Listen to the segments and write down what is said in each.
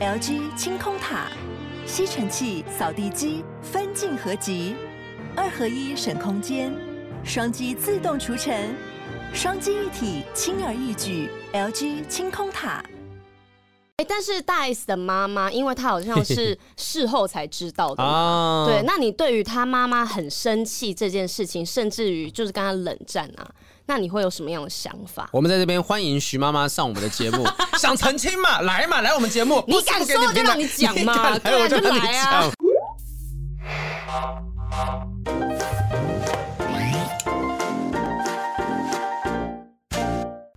LG 清空塔，吸尘器、扫地机分镜合集，二合一省空间，双击自动除尘，双机一体轻而易举。LG 清空塔。哎，但是大 S 的妈妈，因为她好像是 事后才知道的嘛，对。那你对于她妈妈很生气这件事情，甚至于就是跟她冷战啊，那你会有什么样的想法？我们在这边欢迎徐妈妈上我们的节目，想澄清嘛？来嘛，来我们节目，你敢说我就让你讲嘛？对啊，就来啊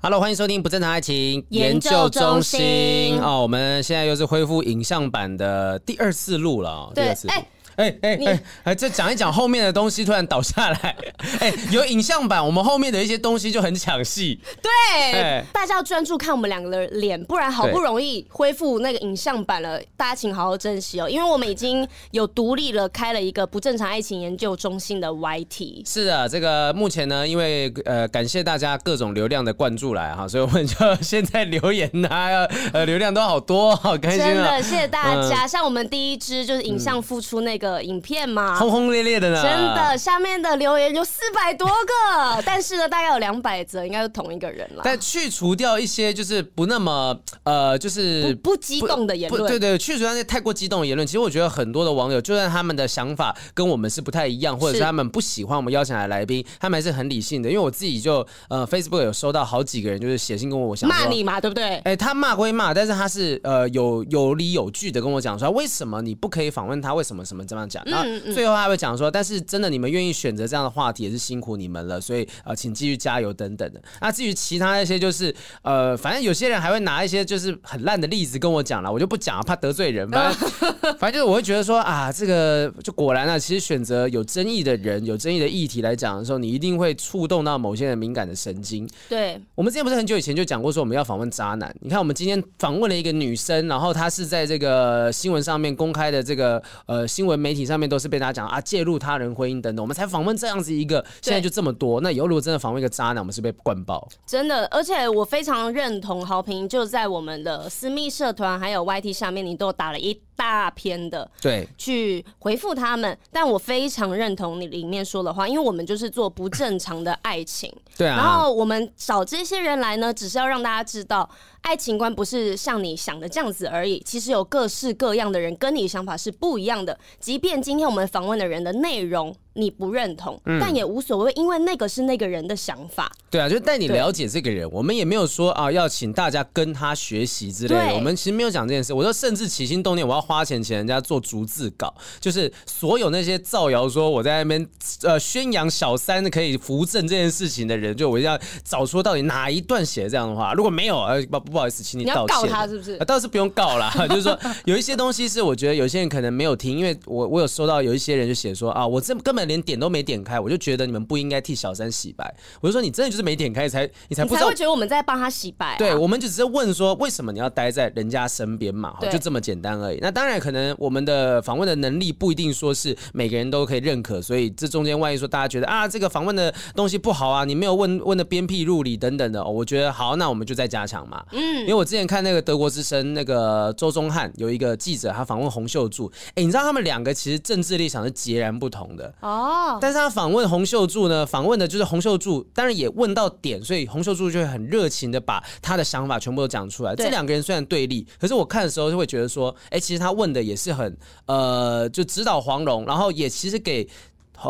！Hello，欢迎收听不正常爱情研究中心哦，我们现在又是恢复影像版的第二次录了，第二次。哎哎哎哎，这讲一讲后面的东西突然倒下来，哎，有影像版，我们后面的一些东西就很抢戏。对，大家要专注看我们两个的脸，不然好不容易恢复那个影像版了，大家请好好珍惜哦，因为我们已经有独立了开了一个不正常爱情研究中心的 YT。是的，这个目前呢，因为呃感谢大家各种流量的灌注来哈，所以我们就 现在留言啊，呃流量都好多，好开心啊！真的谢谢大家，像我们第一支就是影像付出那个。个影片嘛，轰轰烈烈的呢，真的，下面的留言有四百多个，但是呢，大概有两百则，应该是同一个人了。但去除掉一些就是不那么呃，就是不，不激动的言论，对对，去除掉那些太过激动的言论。其实我觉得很多的网友，就算他们的想法跟我们是不太一样，或者是他们不喜欢我们邀请来的来宾，他们还是很理性的。因为我自己就呃，Facebook 有收到好几个人就是写信跟我，我想骂你嘛，对不对？哎、欸，他骂归骂，但是他是呃有有理有据的跟我讲说，为什么你不可以访问他？为什么什么这样讲？然后最后他会讲说，但是真的你们愿意选择这样的话题也是辛苦你们了，所以呃，请继续加油等等的。那至于其他那些就是呃，反正有些人还会拿一些就是很烂的例子跟我讲了，我就不讲了，怕得罪人。反正 反正就是我会觉得说啊，这个就果然啊，其实选择有争议的人、有争议的议题来讲的时候，你一定会触动到某些人敏感的神经。对，我们之前不是很久以前就讲过说我们要访问渣男。你看我们今天访问了一个女生，然后她是在这个新闻上面公开的这个呃新闻媒体上面都是被大家讲啊介入他人婚姻等等，我们才访问这样子一个，现在就这么多。那以后如果真的访问一个渣男，我们是被灌爆。真的，而且我非常认同豪平，就在我们的私密社团还有 YT 下面，你都打了一大篇的，对，去回复他们。但我非常认同你里面说的话，因为我们就是做不正常的爱情，对啊。然后我们找这些人来呢，只是要让大家知道，爱情观不是像你想的这样子而已。其实有各式各样的人跟你想法是不一样的，即便今天我们访问的人的内容。你不认同，嗯，但也无所谓，因为那个是那个人的想法。对啊，就带你了解这个人，我们也没有说啊要请大家跟他学习之类的。我们其实没有讲这件事。我说，甚至起心动念，我要花钱请人家做逐字稿，就是所有那些造谣说我在那边呃宣扬小三可以扶正这件事情的人，就我一定要找出到底哪一段写这样的话。如果没有，呃不不好意思，请你道歉。要告他是不是？倒是不用告啦，就是说有一些东西是我觉得有些人可能没有听，因为我我有收到有一些人就写说啊，我这根本。连点都没点开，我就觉得你们不应该替小三洗白。我就说你真的就是没点开，才你才不知道，觉得我们在帮他洗白啊。对，我们就只是问说，为什么你要待在人家身边嘛？就这么简单而已。那当然，可能我们的访问的能力不一定说是每个人都可以认可，所以这中间万一说大家觉得啊，这个访问的东西不好啊，你没有问问的鞭辟入里等等的，我觉得好，那我们就再加强嘛。嗯，因为我之前看那个德国之声那个周宗汉有一个记者，他访问洪秀柱，哎，你知道他们两个其实政治立场是截然不同的哦，但是他。访问洪秀柱呢？访问的就是洪秀柱，当然也问到点，所以洪秀柱就会很热情的把他的想法全部都讲出来。这两个人虽然对立，可是我看的时候就会觉得说，哎、欸，其实他问的也是很呃，就指导黄蓉，然后也其实给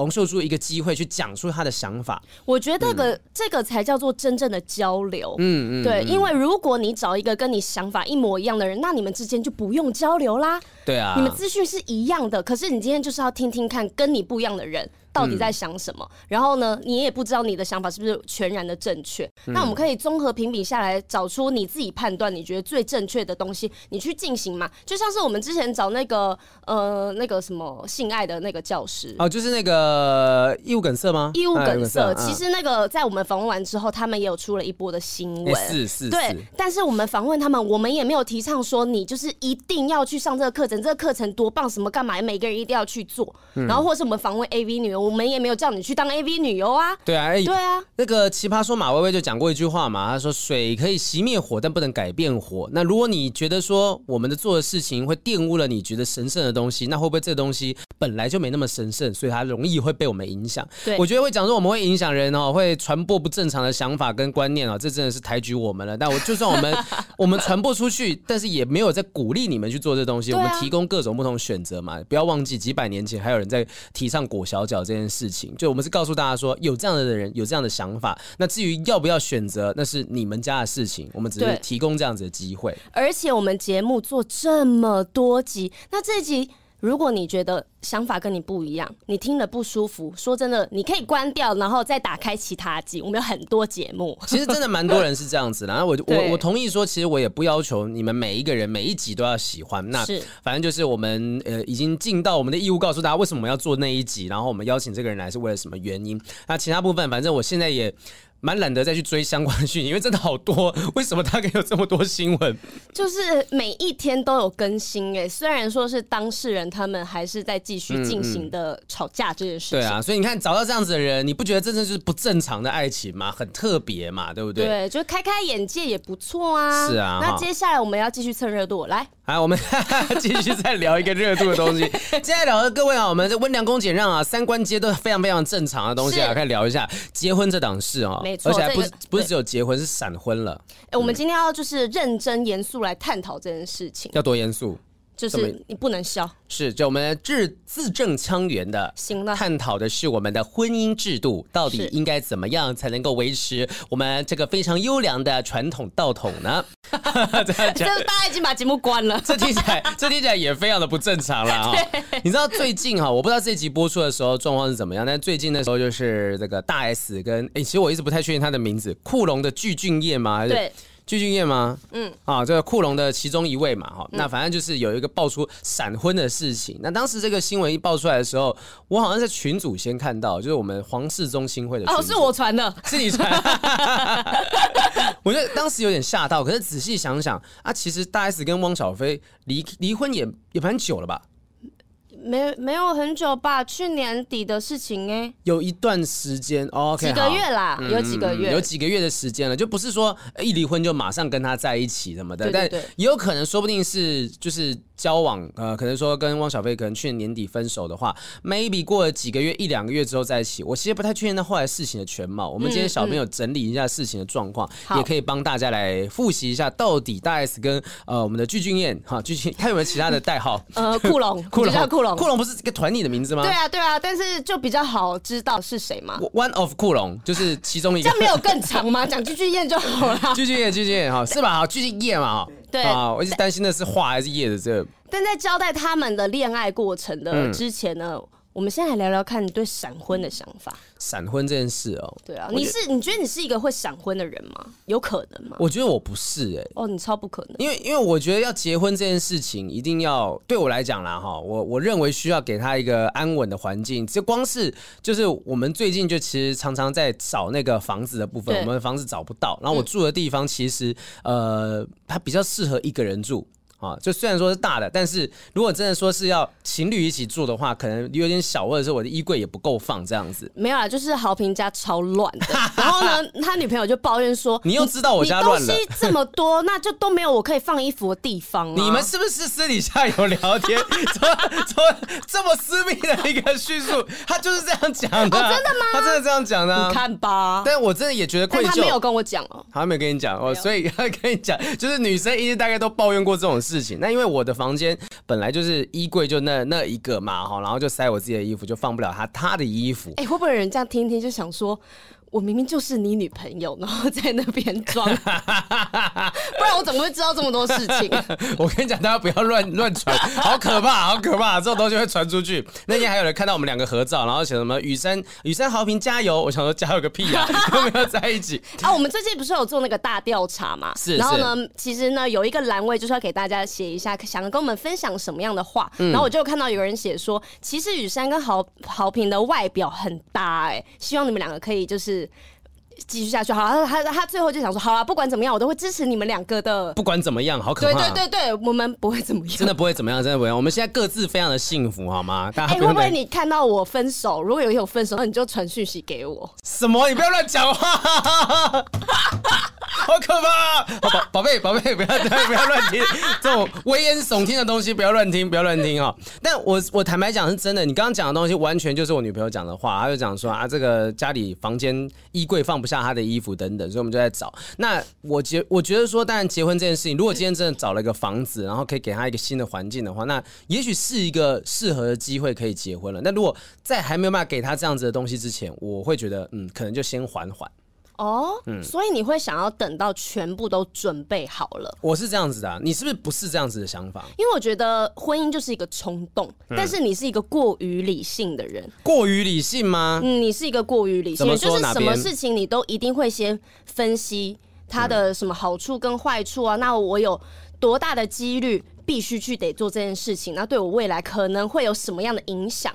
洪秀珠一个机会去讲出他的想法。我觉得这个、嗯、这个才叫做真正的交流。嗯嗯，对，因为如果你找一个跟你想法一模一样的人，那你们之间就不用交流啦。对啊，你们资讯是一样的，可是你今天就是要听听看跟你不一样的人。到底在想什么？嗯、然后呢，你也不知道你的想法是不是全然的正确。嗯、那我们可以综合评比下来，找出你自己判断你觉得最正确的东西，你去进行嘛。就像是我们之前找那个呃那个什么性爱的那个教师哦，就是那个义务梗塞吗？义务梗塞。其实那个在我们访问完之后，他们也有出了一波的新闻。是是。对，但是我们访问他们，我们也没有提倡说你就是一定要去上这个课程，这个课程多棒，什么干嘛，每个人一定要去做。嗯、然后或是我们访问 AV 女优。我们也没有叫你去当 AV 女优啊。对啊，欸、对啊。那个奇葩说马薇薇就讲过一句话嘛，她说：“水可以熄灭火，但不能改变火。”那如果你觉得说我们的做的事情会玷污了你觉得神圣的东西，那会不会这个东西本来就没那么神圣，所以它容易会被我们影响？对，我觉得会讲说我们会影响人哦，会传播不正常的想法跟观念哦，这真的是抬举我们了。但我就算我们 我们传播出去，但是也没有在鼓励你们去做这东西，啊、我们提供各种不同选择嘛。不要忘记几百年前还有人在提倡裹小脚这件事情，就我们是告诉大家说有这样的人有这样的想法。那至于要不要选择，那是你们家的事情，我们只是提供这样子的机会。而且我们节目做这么多集，那这集。如果你觉得想法跟你不一样，你听了不舒服，说真的，你可以关掉，然后再打开其他集。我们有很多节目，其实真的蛮多人是这样子的。然后我我我同意说，其实我也不要求你们每一个人每一集都要喜欢。那反正就是我们呃已经尽到我们的义务，告诉大家为什么我们要做那一集，然后我们邀请这个人来是为了什么原因。那其他部分，反正我现在也。蛮懒得再去追相关的讯息，因为真的好多。为什么大概有这么多新闻？就是每一天都有更新哎，虽然说是当事人，他们还是在继续进行的吵架这件事情。对啊，所以你看找到这样子的人，你不觉得这真的是不正常的爱情吗？很特别嘛，对不对？对，就开开眼界也不错啊。是啊，那接下来我们要继续蹭热度，来，来，我们 继续再聊一个热度的东西。接下来聊的各位啊，我们这温良恭俭让啊，三观皆都非常非常正常的东西啊，可以聊一下结婚这档事啊。而且还不是不是只有结婚，是闪婚了。哎，我们今天要就是认真严肃来探讨这件事情。要多严肃？就是你不能笑。是，就我们字字正腔圆的，行了。探讨的是我们的婚姻制度到底应该怎么样才能够维持我们这个非常优良的传统道统呢？这样讲，这大家已经把节目关了。这听起来，这听起来也非常的不正常了啊！你知道最近哈，我不知道这集播出的时候状况是怎么样，但最近的时候就是这个大 S 跟哎，其实我一直不太确定他的名字，酷龙的具俊曄吗？还是对。具俊晔吗？嗯，啊，这个库龙的其中一位嘛，哈、嗯，那反正就是有一个爆出闪婚的事情。那当时这个新闻一爆出来的时候，我好像在群组先看到，就是我们皇室中心会的。哦，是我传的，是你传。我觉得当时有点吓到，可是仔细想想啊，其实大 S 跟汪小菲离离婚也也蛮久了吧？没没有很久吧？去年底的事情哎、欸，有一段时间，OK，几个月啦，有几个月，有几个月的时间了，就不是说一离婚就马上跟他在一起什么的，但也有可能说不定是就是。交往呃，可能说跟汪小菲可能去年年底分手的话，maybe 过了几个月一两个月之后在一起，我其实不太确定那后来事情的全貌。我们今天小朋友整理一下事情的状况，嗯嗯，也可以帮大家来复习一下，到底大 S 跟呃我们的具俊彦哈，具俊他有没有其他的代号？呃，酷龙，酷龙，酷龙，酷龙不是一个团体的名字吗？对啊，对啊，但是就比较好知道是谁嘛。One of 酷龙就是其中一个，这样没有更长吗？讲具俊曄就好了。具俊曄，具俊曄哈，是吧？好，具俊曄嘛哈。对啊，我一直担心的是画还是叶的这个。但在交代他们的恋爱过程的之前呢，嗯、我们先来聊聊看你对闪婚的想法。闪婚这件事哦，对啊，你是你觉得你是一个会闪婚的人吗？有可能吗？我觉得我不是哎、欸，哦，你超不可能，因为因为我觉得要结婚这件事情，一定要对我来讲啦哈，我我认为需要给他一个安稳的环境。这光是就是我们最近就其实常常在找那个房子的部分，我们的房子找不到，然后我住的地方其实、嗯、呃，它比较适合一个人住。啊，就虽然说是大的，但是如果真的说是要情侣一起住的话，可能有点小，或者是我的衣柜也不够放这样子。没有啊，就是豪平家超乱的。然后呢，他女朋友就抱怨说：“你又知道我家乱了，东西这么多，那就都没有我可以放衣服的地方啊。”你们是不是私底下有聊天？说这么私密的一个叙述，他就是这样讲的。哦，真的吗？他真的这样讲的。你看吧。但我真的也觉得愧疚。他没有跟我讲哦，他没有跟你讲哦，所以他跟你讲，就是女生一直大概都抱怨过这种事。事情，那因为我的房间本来就是衣柜就那那一个嘛哈，然后就塞我自己的衣服，就放不了他他的衣服。哎、会不会有人这样听听就想说？我明明就是你女朋友，然后在那边装，不然我怎么会知道这么多事情？我跟你讲，大家不要乱乱传，好可怕，好可怕，这种东西会传出去。那天还有人看到我们两个合照，然后写什么“雨山雨山豪平加油”，我想说加油个屁呀、啊，都没有在一起啊。我们最近不是有做那个大调查嘛？是。然后呢，其实呢有一个栏位就是要给大家写一下，想跟我们分享什么样的话。嗯、然后我就看到有人写说，其实雨山跟豪豪平的外表很搭，哎，希望你们两个可以就是。继续下去。好了，他他他最后就想说，好了，不管怎么样，我都会支持你们两个的。不管怎么样，好可怕。对对对对，我们不会怎么样，真的不会怎么样，真的不会。我们现在各自非常的幸福，好吗？大家哎、欸，会不会你看到我分手，如果有一天我分手，那你就传讯息给我？什么？你不要乱讲话。好可怕！宝宝贝，宝贝，不要不要乱听 这种危言耸听的东西，不要乱听，不要乱听哦！但我我坦白讲是真的，你刚刚讲的东西完全就是我女朋友讲的话，她就讲说啊，这个家里房间衣柜放不下她的衣服等等，所以我们就在找。那我觉我觉得说，当然结婚这件事情，如果今天真的找了一个房子，然后可以给她一个新的环境的话，那也许是一个适合的机会可以结婚了。那如果在还没有办法给她这样子的东西之前，我会觉得嗯，可能就先缓缓。哦，嗯，所以你会想要等到全部都准备好了？我是这样子的啊，你是不是不是这样子的想法？因为我觉得婚姻就是一个冲动，嗯，但是你是一个过于理性的人。过于理性吗？嗯，你是一个过于理性的人，就是什么事情你都一定会先分析它的什么好处跟坏处啊。那我有多大的几率必须去得做这件事情？那对我未来可能会有什么样的影响？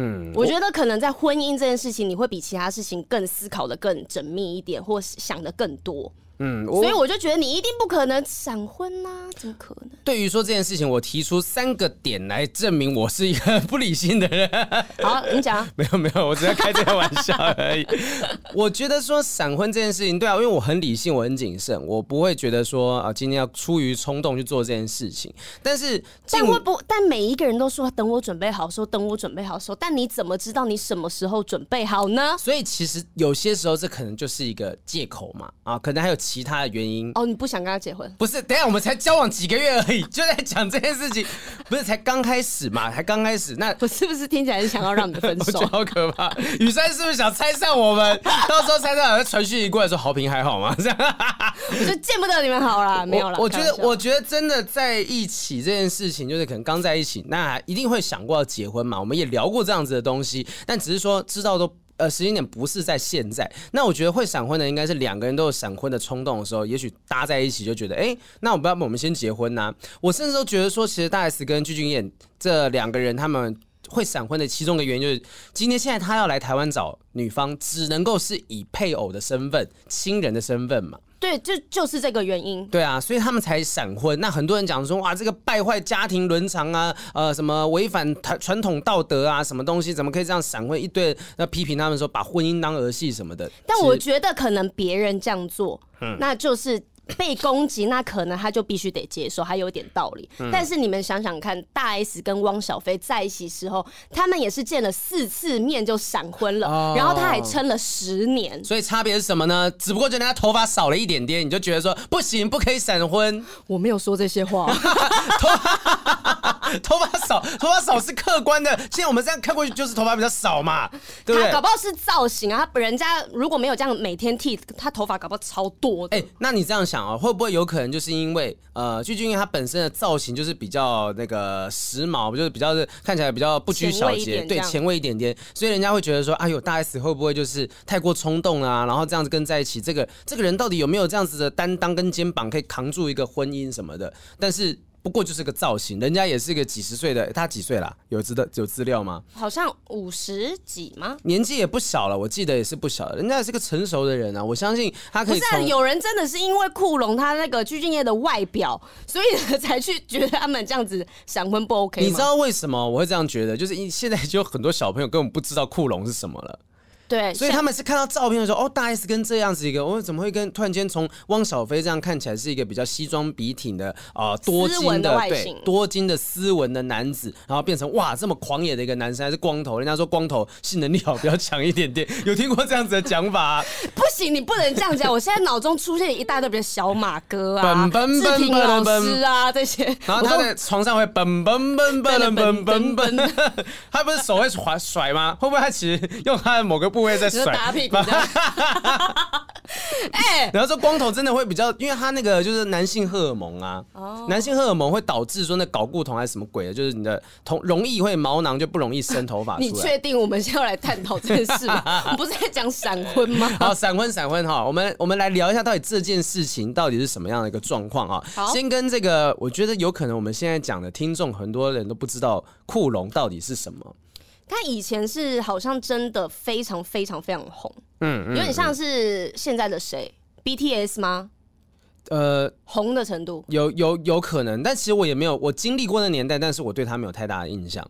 嗯，我觉得可能在婚姻这件事情，你会比其他事情更思考的更缜密一点，或想的更多。嗯，所以我就觉得你一定不可能闪婚呐、啊，怎么可能？对于说这件事情，我提出三个点来证明我是一个不理性的人。好，你讲。没有没有，我只是开这个玩笑而已。我觉得说闪婚这件事情，对啊，因为我很理性，我很谨慎，我不会觉得说啊，今天要出于冲动去做这件事情。但是，但会不？但每一个人都说等我准备好说，等我准备好说，但你怎么知道你什么时候准备好呢？所以其实有些时候这可能就是一个借口嘛，啊，可能还有。其他的原因哦，你不想跟他结婚？不是，等一下我们才交往几个月而已，就在讲这件事情，不是才刚开始嘛？才刚开始，那我是不是听起来是想要让你分手？我觉得好可怕！雨珊是不是想拆散我们？到时候拆散，传讯息过来说好评还好吗？这样，我就见不得你们好了，没有了。我觉得，我觉得真的在一起这件事情，就是可能刚在一起，那一定会想过要结婚嘛。我们也聊过这样子的东西，但只是说知道都。呃，时间点不是在现在。那我觉得会闪婚的，应该是两个人都有闪婚的冲动的时候，也许搭在一起就觉得，哎、那我不要我们先结婚呐、我甚至都觉得说，其实大 S 跟具俊彦这两个人他们会闪婚的其中一个原因，就是今天现在他要来台湾找女方，只能够是以配偶的身份、亲人的身份嘛。对，就就是这个原因。对啊，所以他们才闪婚。那很多人讲说，哇，这个败坏家庭伦常啊，呃，什么违反传传统道德啊，什么东西，怎么可以这样闪婚？一堆那批评他们说，把婚姻当儿戏什么的。但我觉得可能别人这样做，嗯，那就是。被攻击，那可能他就必须得接受，还有点道理。嗯、但是你们想想看，大 S 跟汪小菲在一起时候，他们也是见了四次面就闪婚了，哦、然后他还撑了十年。所以差别是什么呢？只不过就人家头发少了一点点，你就觉得说不行，不可以闪婚。我没有说这些话。头 头发少，头发少是客观的。现在我们这样看过去，就是头发比较少嘛，对不对？他搞不好是造型啊，他人家如果没有这样每天剃，他头发搞不好超多。哎、欸，那你这样想。啊，会不会有可能就是因为呃，鞠俊曄他本身的造型就是比较那个时髦，就是比较是看起来比较不拘小节，对，前卫一点点，所以人家会觉得说，哎呦，大 S 会不会就是太过冲动啊？然后这样子跟在一起，这个这个人到底有没有这样子的担当跟肩膀，可以扛住一个婚姻什么的？但是。不过就是个造型，人家也是个几十岁的，他几岁了？有资的有资料吗？好像五十几吗？年纪也不小了，我记得也是不小了，人家也是个成熟的人啊，我相信他可以。不是、啊，有人真的是因为库龙他那个鞠婧祎的外表，所以才去觉得他们这样子闪婚不 OK。你知道为什么我会这样觉得？就是因现在就有很多小朋友根本不知道库龙是什么了。对，所以他们是看到照片的时候，哦，大 S 跟这样子一个，我、哦、怎么会跟突然间从汪小菲这样看起来是一个比较西装笔挺的啊、呃，多金的，的对，多金的斯文的男子，然后变成哇这么狂野的一个男生，还是光头？人家说光头性能力好，比较强一点点，有听过这样子的讲法、啊？不行，你不能这样讲。我现在脑中出现一大堆，比如小马哥啊、本本本本老师啊这些，然后他在床上会本本本本本本本，他不是手会甩甩吗？会不会他其实用他的某个部位在甩屁股？哎，然后说光头真的会比较，因为他那个就是男性荷尔蒙啊，男性荷尔蒙会导致说那睾固酮还是什么鬼的，就是你的头容易会毛囊就不容易生头发。你确定我们现在要来探讨这件事吗？我们不是在讲闪婚吗？好，闪婚闪婚哈，我们我们来聊一下到底这件事情到底是什么样的一个状况啊？先跟这个，我觉得有可能我们现在讲的听众很多人都不知道库龙到底是什么。他以前是好像真的非常非常非常红，嗯，嗯有点像是现在的谁，BTS 吗？呃，红的程度有有有可能，但其实我也没有我经历过那年代，但是我对他没有太大的印象。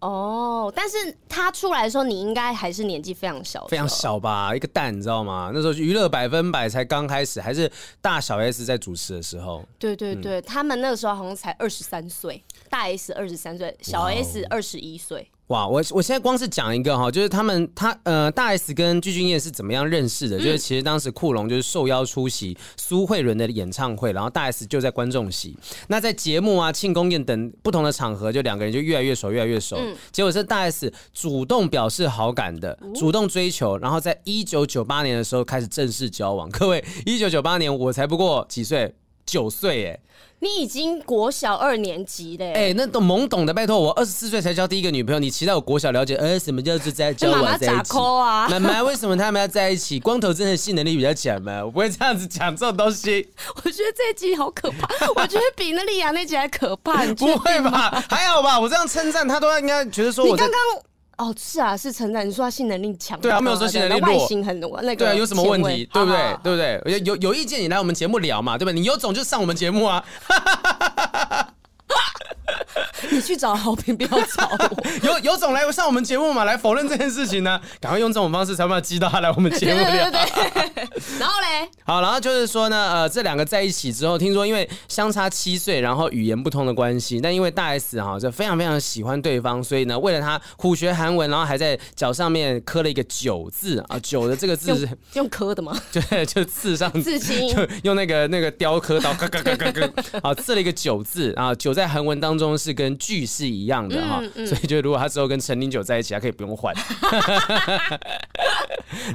哦，但是他出来的时候，你应该还是年纪非常小，非常小吧，一个蛋，你知道吗？那时候娱乐百分百才刚开始，还是大小 S 在主持的时候。对对对，嗯、他们那个时候好像才二十三岁，大 S 二十三岁，小 S 二十一岁。哇，我我现在光是讲一个哈，就是他们他呃大 S 跟具俊晔是怎么样认识的？嗯、就是其实当时库龙就是受邀出席苏慧伦的演唱会，然后大 S 就在观众席。那在节目啊、庆功宴等不同的场合，就两个人就越来越熟，越来越熟。嗯、结果是大 S 主动表示好感的，主动追求，然后在一九九八年的时候开始正式交往。各位，一九九八年我才不过几岁，九岁哎。你已经国小二年级嘞！哎，那都懵懂的，拜托我二十四岁才交第一个女朋友，你期待我国小了解？呃，什么叫做在交往在一起？啊，妈妈，为什么他们要在一起？光头真的性能力比较强吗？我不会这样子讲这种东西。我觉得这一集好可怕，我觉得比那莉亚那集还可怕。你不会吧？还好吧？我这样称赞他，都应该觉得说我刚刚。哦，是啊，是承载。你说他性能力强，对啊，没有说性能力弱，外形很那个，对啊，有什么问题？对不对？对不对？有有有意见，你来我们节目聊嘛，对不对？你有种就上我们节目啊！你去找好评，不要找我。有有种来上我们节目嘛，来否认这件事情呢？赶快用这种方式才把他激到他来我们节目聊。对对对对。然后嘞？好，然后就是说呢，呃，这两个在一起之后，听说因为相差七岁，然后语言不通的关系，但因为大 S 哈就非常非常喜欢对方，所以呢，为了他苦学韩文，然后还在脚上面刻了一个九字啊，九的这个字是用，用刻的吗？对，就刺上刺青，就用那个那个雕刻刀，嘎嘎嘎嘎嘎，好刺了一个九字啊，九在韩文当中是跟句是一样的哈，嗯嗯、所以就如果他之后跟陈零九在一起，他可以不用换。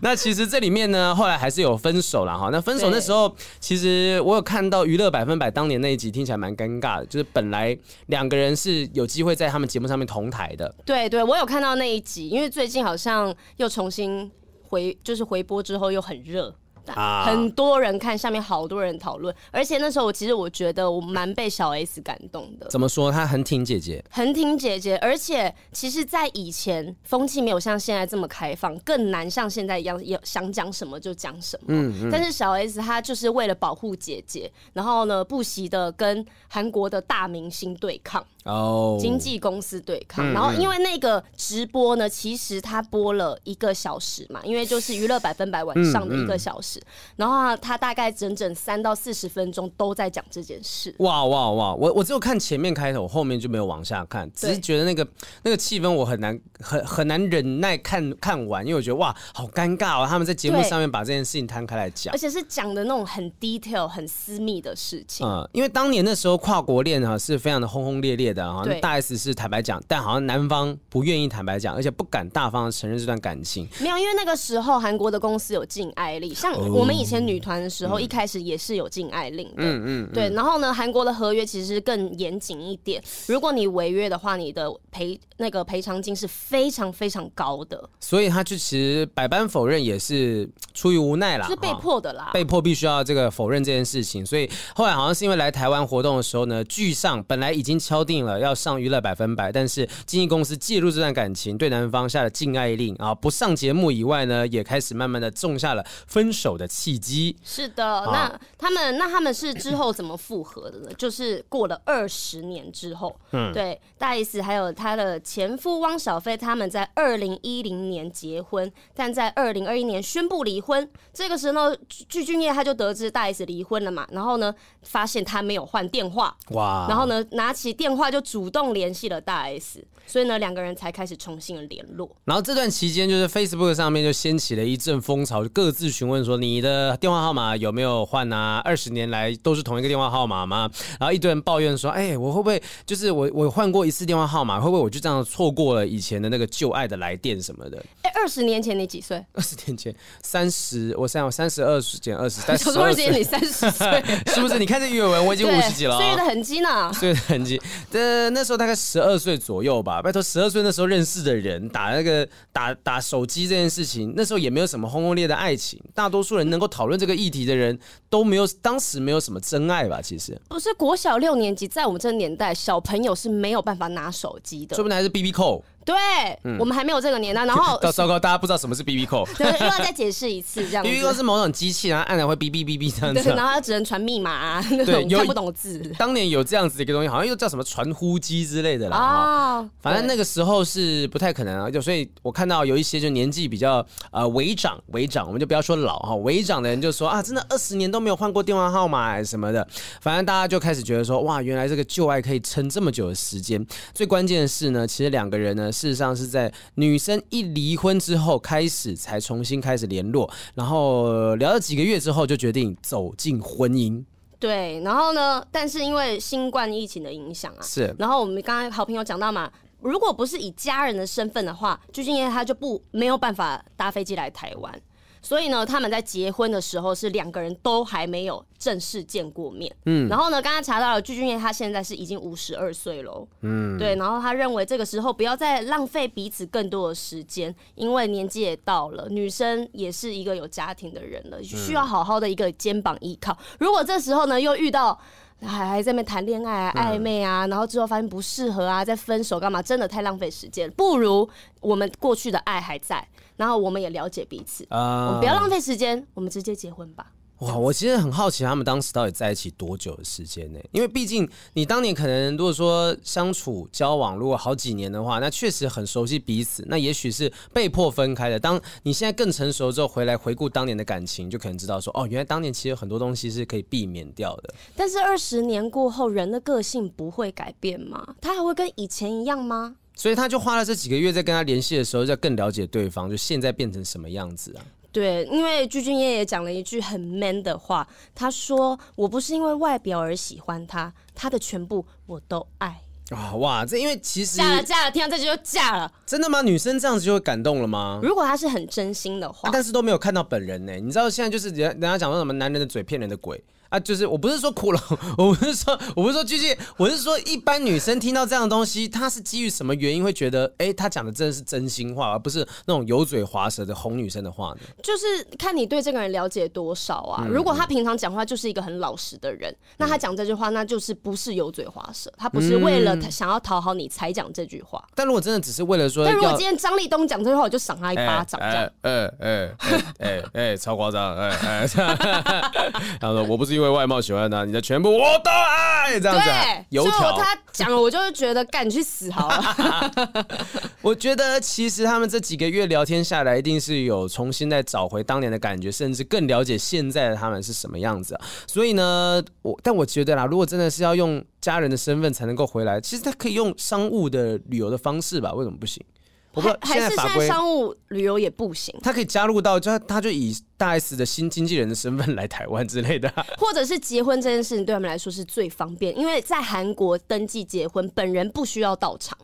那其实这里面呢，后来还是有分手了哈。那分手那时候，其实我有看到娱乐百分百当年那一集，听起来蛮尴尬的。就是本来两个人是有机会在他们节目上面同台的。对对，我有看到那一集，因为最近好像又重新回，就是回播之后又很热。啊、很多人看，下面好多人讨论，而且那时候我其实我觉得我蛮被小 S 感动的。怎么说？她很挺姐姐，很挺姐姐。而且其实，在以前风气没有像现在这么开放，更难像现在一样，有想讲什么就讲什么。嗯嗯。但是小 S 她就是为了保护姐姐，然后呢，不惜的跟韩国的大明星对抗。哦，经纪公司对抗，嗯、然后因为那个直播呢，其实他播了一个小时嘛，因为就是娱乐百分百晚上的一个小时，然后他大概整整三到四十分钟都在讲这件事。哇哇哇！我我只有看前面开头，后面就没有往下看，只是觉得那个那个气氛我很难很很难忍耐看看完，因为我觉得哇，好尴尬哦！他们在节目上面把这件事情摊开来讲，而且是讲的那种很 detail、很私密的事情。嗯，因为当年那时候跨国恋啊是非常的轰轰烈烈的。对大 S 是坦白讲，但好像男方不愿意坦白讲，而且不敢大方的承认这段感情。没有，因为那个时候韩国的公司有禁爱令，像我们以前女团的时候，哦、一开始也是有禁爱令的。嗯嗯。嗯对，然后呢，韩国的合约其实更严谨一点，如果你违约的话，你的赔那个赔偿金是非常非常高的。所以他就其实百般否认，也是出于无奈啦，是被迫的啦，被迫必须要这个否认这件事情。所以后来好像是因为来台湾活动的时候呢，剧上本来已经敲定了要。上娱乐百分百，但是经纪公司介入这段感情，对男方下了禁爱令啊，不上节目以外呢，也开始慢慢的种下了分手的契机。是的，啊、那他们那他们是之后怎么复合的呢？就是过了二十年之后，嗯，对，大 S 还有他的前夫汪小菲，他们在二零一零年结婚，但在二零二一年宣布离婚。这个时候，具俊曄他就得知大 S 离婚了嘛，然后呢，发现他没有换电话，哇，然后呢，拿起电话就主。主动联系了大 S，所以呢，两个人才开始重新的联络。然后这段期间，就是 Facebook 上面就掀起了一阵风潮，就各自询问说：“你的电话号码有没有换啊？二十年来都是同一个电话号码吗？”然后一堆人抱怨说：“哎，我会不会就是我我换过一次电话号码，会不会我就这样错过了以前的那个旧爱的来电什么的？”哎，二十年前你几岁？二十年前三十，我想我三十二减二十，但是二十年 你三十岁，是不是？你看这鱼尾纹，我已经五十几了，岁月的痕迹呢？岁月的痕迹，这那时候大概十二岁左右吧。拜托，十二岁那时候认识的人，打那个打打手机这件事情，那时候也没有什么轰轰烈烈的爱情。大多数人能够讨论这个议题的人都没有，当时没有什么真爱吧？其实不是国小六年级，在我们这个年代，小朋友是没有办法拿手机的，说不定还是 BB 扣。对，我们还没有这个年代。然后 到糟糕，大家不知道什么是 BB Call，对，又要再解释一次这样。BB Call 是某种机器，然后按了会哔哔哔哔这样子。对，然后它只能传密码啊，那种看不懂字。当年有这样子的一个东西，好像又叫什么传呼机之类的啦。哦，反正那个时候是不太可能啊。就所以我看到有一些就年纪比较呃微长微长，我们就不要说老哈，微长的人就说啊，真的二十年都没有换过电话号码什么的。反正大家就开始觉得说，哇，原来这个旧爱可以撑这么久的时间。最关键的是呢，其实两个人呢，事实上是在女生一离婚之后开始才重新开始联络，然后聊了几个月之后就决定走进婚姻。对，然后呢，但是因为新冠疫情的影响啊，是。然后我们刚才好朋友讲到嘛，如果不是以家人的身份的话，鞠婧祎他就不没有办法搭飞机来台湾。所以呢，他们在结婚的时候是两个人都还没有正式见过面。嗯，然后呢，刚刚查到了具俊曄他现在是已经五十二岁了。嗯，对，然后他认为这个时候不要再浪费彼此更多的时间，因为年纪也到了，女生也是一个有家庭的人了，需要好好的一个肩膀依靠。如果这时候呢又遇到还还在那边谈恋爱啊、暧昧啊，然后之后发现不适合啊，再分手干嘛？真的太浪费时间，不如我们过去的爱还在。然后我们也了解彼此，呃、我们不要浪费时间，我们直接结婚吧。哇，我其实很好奇他们当时到底在一起多久的时间呢？因为毕竟你当年可能如果说相处交往如果好几年的话，那确实很熟悉彼此。那也许是被迫分开的。当你现在更成熟之后回来回顾当年的感情，就可能知道说哦，原来当年其实很多东西是可以避免掉的。但是二十年过后，人的个性不会改变吗？他还会跟以前一样吗？所以他就花了这几个月在跟他联系的时候，就更了解对方，就现在变成什么样子啊？对，因为具俊曄也讲了一句很 man 的话，他说：“我不是因为外表而喜欢他，他的全部我都爱。”啊哇，这因为其实嫁了嫁了，听到这句就嫁了。真的吗？女生这样子就会感动了吗？如果他是很真心的话，啊、但是都没有看到本人呢。你知道现在就是人人家讲说什么男人的嘴骗人的鬼。啊，就是我不是说苦了，我不是说我不是说具俊曄，我是说一般女生听到这样的东西，她是基于什么原因会觉得，哎、欸，他讲的真的是真心话，而不是那种油嘴滑舌的哄女生的话呢？就是看你对这个人了解多少啊。嗯、如果他平常讲话就是一个很老实的人，嗯、那他讲这句话，那就是不是油嘴滑舌，他不是为了他想要讨好你才讲这句话。但如果真的只是为了说，但如果今天张立东讲这句话，我就赏他一巴掌，哎哎哎哎哎，超夸张，哎哎，他说我不是因为外貌喜欢他。你的全部我都爱，这样子、啊。对，油条他讲了，我就会觉得赶紧去死好了。我觉得其实他们这几个月聊天下来，一定是有重新再找回当年的感觉，甚至更了解现在的他们是什么样子、啊。所以呢，我但我觉得啦，如果真的是要用家人的身份才能够回来，其实他可以用商务的旅游的方式吧？为什么不行？还还是现在商务旅游也不行，他可以加入到，就他就以大 S 的新经纪人的身份来台湾之类的，或者是结婚这件事情对他们来说是最方便，因为在韩国登记结婚，本人不需要到场。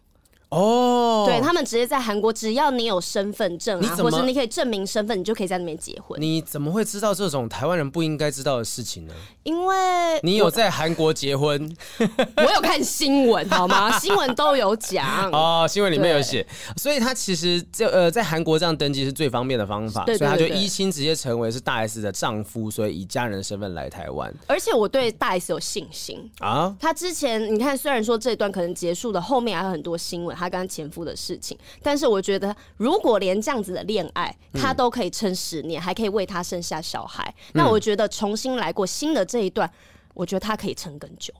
哦，对他们直接在韩国，只要你有身份证啊，或者你可以证明身份，你就可以在那边结婚。你怎么会知道这种台湾人不应该知道的事情呢？因为你有在韩国结婚，我有看新闻，好吗？新闻都有讲哦，新闻里面有写，所以他其实这呃在韩国这样登记是最方便的方法，所以他就一亲直接成为是大 S 的丈夫，所以以家人的身份来台湾。而且我对大 S 有信心啊，他之前你看，虽然说这一段可能结束了，后面还有很多新闻。他跟前夫的事情，但是我觉得，如果连这样子的恋爱，他都可以撑十年，嗯、还可以为他生下小孩，嗯、那我觉得重新来过新的这一段，我觉得他可以撑更久。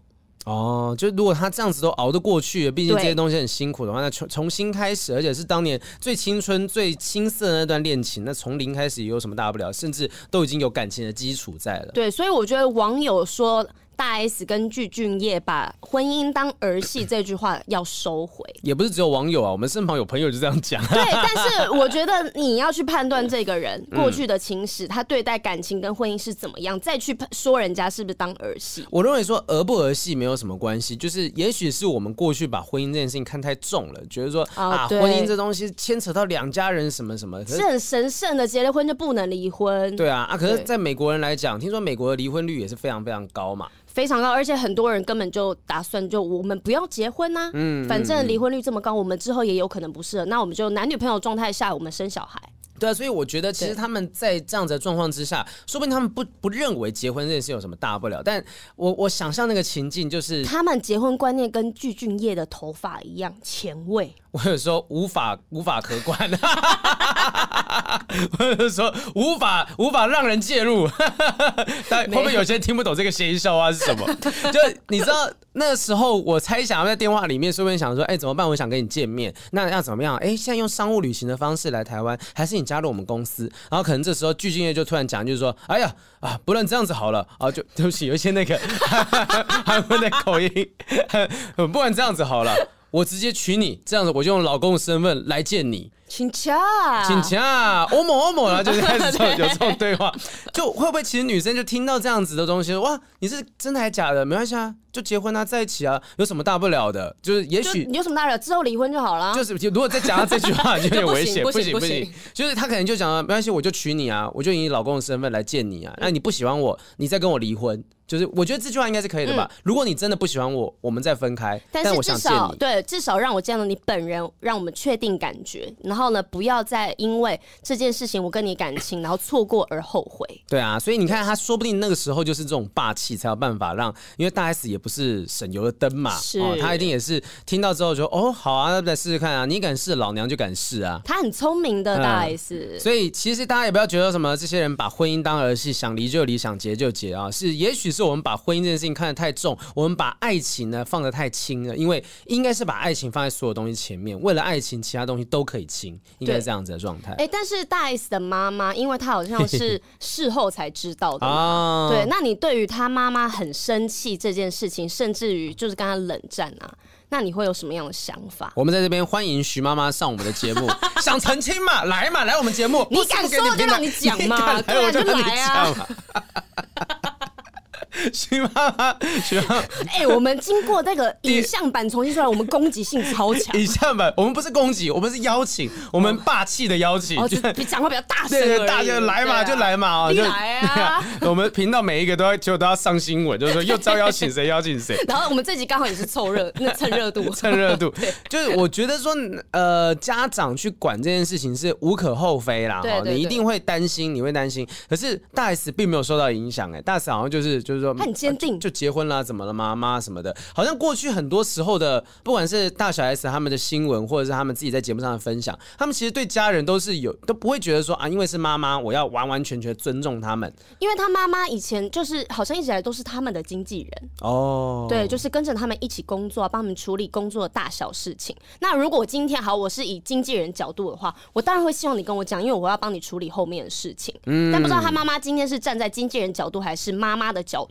哦，就如果他这样子都熬得过去，毕竟这些东西很辛苦的话，那重重新开始，而且是当年最青春、最青涩的那段恋情，那从零开始也有什么大不了？甚至都已经有感情的基础在了。对，所以我觉得网友说。大 S 跟具俊晔把婚姻当儿戏 这句话要收回，也不是只有网友啊，我们身旁有朋友就这样讲。对，但是我觉得你要去判断这个人过去的情史，他对待感情跟婚姻是怎么样，再去说人家是不是当儿戏。我认为说儿不儿戏没有什么关系，就是也许是我们过去把婚姻这件事情看太重了，觉得说啊，婚姻这东西牵扯到两家人什么什么，是很神圣的，结了婚就不能离婚。对啊，啊，可是在美国人来讲，听说美国的离婚率也是非常非常高嘛。非常高，而且很多人根本就打算就我们不要结婚呐、啊，嗯，反正离婚率这么高，我们之后也有可能不适合，那我们就男女朋友状态下，我们生小孩。对啊，所以我觉得其实他们在这样子的状况之下，说不定他们不不认为结婚这件事有什么大不了。但我我想象那个情境就是，他们结婚观念跟具俊曄的头发一样前卫。我有时候无法无法可观，我有时候无法无法让人介入。但会不会有些人听不懂这个谐音笑话是什么？就你知道那时候，我猜想在电话里面，说不定想说，哎，怎么办？我想跟你见面，那要怎么样？哎，现在用商务旅行的方式来台湾，还是你加入我们公司？然后可能这时候具俊曄就突然讲，就是说，哎呀啊，不然这样子好了啊，就 对不起，有一些那个 韩文的口音，不然这样子好了。我直接娶你，这样子我就用老公的身份来见你。请假，请假，欧某欧某，然后就 开始有这种对话，就会不会其实女生就听到这样子的东西，哇，你是真的还假的？没关系啊，就结婚啊，在一起啊，有什么大不了的？就是也许有什么大不了，之后离婚就好了。就是如果再讲到这句话，就有点危险，不行不行。就是他可能就讲了，没关系，我就娶你啊，我就以你老公的身份来见你啊。那你不喜欢我，你再跟我离婚。就是我觉得这句话应该是可以的吧？嗯、如果你真的不喜欢我，我们再分开。但是至少对，至少让我见到你本人，让我们确定感觉。然后呢，不要再因为这件事情我跟你感情，然后错过而后悔。对啊，所以你看，他说不定那个时候就是这种霸气，才有办法让，因为大 S 也不是省油的灯嘛，是哦，他一定也是听到之后就哦，好啊，那再试试看啊，你敢试，老娘就敢试啊。他很聪明的大 S，嗯。所以其实大家也不要觉得什么这些人把婚姻当儿戏，想离就离，想结就结啊，是也许是我们把婚姻这件事情看得太重，我们把爱情呢放得太轻了，因为应该是把爱情放在所有东西前面，为了爱情，其他东西都可以轻，应该是这样子的状态。哎、欸，但是大 S 的妈妈，因为她好像是事后才知道的嘛，对，那你对于她妈妈很生气这件事情，甚至于就是跟他冷战啊，那你会有什么样的想法？我们在这边欢迎徐妈妈上我们的节目，想澄清嘛，来嘛，来我们节目，你敢说就让你讲嘛，对啊，就来啊。徐妈妈，徐妈妈，哎、欸，我们经过那个影像版重新出来，我们攻击性超强。影像版，我们不是攻击，我们是邀请，我们霸气的邀请，哦，就比讲话比较大声，对对，大家来嘛，就来嘛，就来啊！我们频道每一个都要，就都要上新闻，就是说又招邀请谁，邀请谁。然后我们这集刚好也是凑热，那蹭热度，蹭热度。对，就是我觉得说，呃，家长去管这件事情是无可厚非啦，哈，你一定会担心，你会担心。可是大 S 并没有受到影响，哎，大 S 好像就是就是说，很坚定。就结婚啦，怎么了妈妈什么的，好像过去很多时候的，不管是大小 S 他们的新闻，或者是他们自己在节目上的分享，他们其实对家人都是有，都不会觉得说啊，因为是妈妈，我要完完全全尊重他们。因为他妈妈以前就是好像一直以来都是他们的经纪人哦，对，就是跟着他们一起工作，帮他们处理工作的大小事情。那如果今天好，我是以经纪人角度的话，我当然会希望你跟我讲，因为我要帮你处理后面的事情。嗯，但不知道他妈妈今天是站在经纪人角度，还是妈妈的角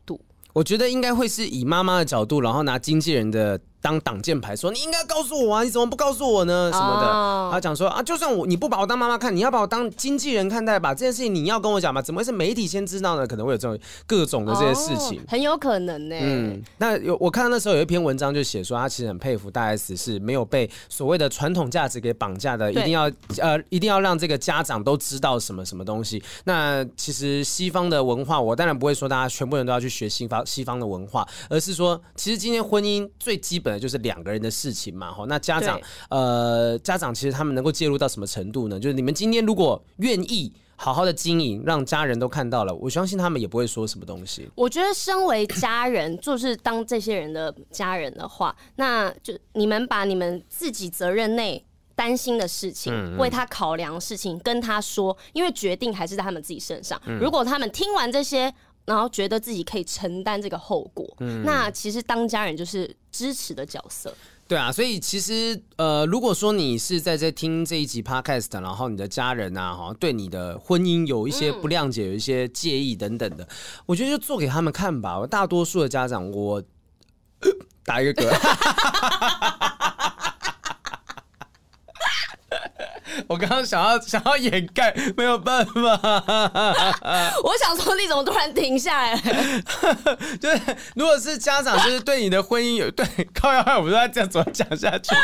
我觉得应该会是以妈妈的角度，然后拿经纪人的。当挡箭牌说，你应该告诉我啊，你怎么不告诉我呢？什么的，他讲说啊，就算我你不把我当妈妈看，你要把我当经纪人看待吧。这件事情你要跟我讲吧，怎么会是媒体先知道呢？可能会有这种各种的这些事情，很有可能呢。嗯，那有我看到那时候有一篇文章就写说，他其实很佩服大 S 是没有被所谓的传统价值给绑架的，一定要呃一定要让这个家长都知道什么什么东西。那其实西方的文化，我当然不会说大家全部人都要去学西方西方的文化，而是说，其实今天婚姻最基本的就是两个人的事情嘛，哈，那家长，呃，家长其实他们能够介入到什么程度呢？就是你们今天如果愿意好好的经营，让家人都看到了，我相信他们也不会说什么东西。我觉得身为家人，就是当这些人的家人的话，那就你们把你们自己责任内担心的事情，为他考量的事情跟他说，因为决定还是在他们自己身上。嗯、如果他们听完这些。然后觉得自己可以承担这个后果，嗯，那其实当家人就是支持的角色。对啊，所以其实呃，如果说你是在这听这一集 podcast，然后你的家人啊，好像对你的婚姻有一些不谅解，嗯、有一些介意等等的，我觉得就做给他们看吧。我大多数的家长，我 打一个嗝。我刚刚想要想要掩盖，没有办法。我想说，你怎么突然停下来？就是如果是家长，就是对你的婚姻有 对靠要害，我不知道这样怎么讲下去？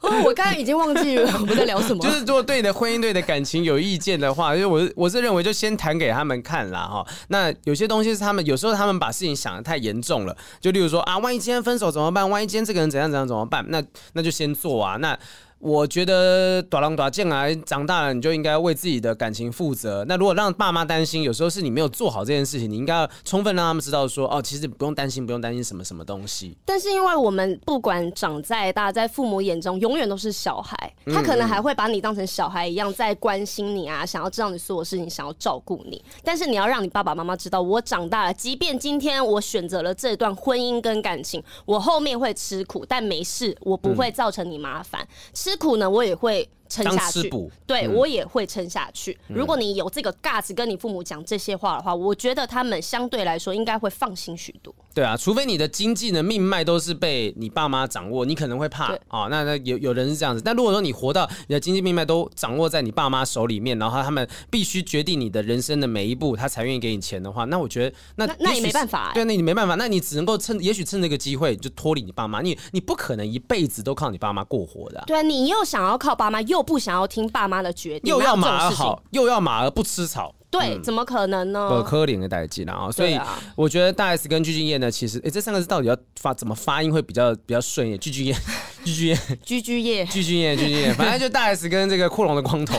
哦，我刚刚已经忘记了我们在聊什么。就是如果对你的婚姻、对你的感情有意见的话，因为我是我是认为就先谈给他们看啦哈。那有些东西是他们有时候他们把事情想的太严重了，就例如说啊，万一今天分手怎么办？万一今天这个人怎样怎样怎么办？那那就先做啊那。我觉得大人大件啊，长大了你就应该为自己的感情负责。那如果让爸妈担心，有时候是你没有做好这件事情，你应该要充分让他们知道说，哦，其实不用担心，不用担心什么什么东西。但是因为我们不管长在大，在父母眼中永远都是小孩，他可能还会把你当成小孩一样在关心你啊，想要知道你所有事情，想要照顾你。但是你要让你爸爸妈妈知道，我长大了，即便今天我选择了这段婚姻跟感情，我后面会吃苦，但没事，我不会造成你麻烦。吃苦呢，我也会。撑下去，对、嗯、我也会撑下去。如果你有这个 guts 跟你父母讲这些话的话，我觉得他们相对来说应该会放心许多。对啊，除非你的经济的命脉都是被你爸妈掌握，你可能会怕啊、哦。那那有有人是这样子，但如果说你活到你的经济命脉都掌握在你爸妈手里面，然后他们必须决定你的人生的每一步，他才愿意给你钱的话，那我觉得那那也没办法、欸。对，那你没办法，那你只能够趁，也许趁这个机会就脱离你爸妈。你你不可能一辈子都靠你爸妈过活的、啊。对啊，你又想要靠爸妈，又不想要听爸。妈妈的决定，又要马儿好，又要马儿不吃草。对，怎么可能呢？不可怜的代际啊！所以我觉得大 S 跟鞠婧祎呢，其实哎，这三个字到底要发怎么发音会比较比较顺一点？具俊曄，具俊曄，具俊曄，具俊曄，具俊曄，反正就大 S 跟这个库龙的光头，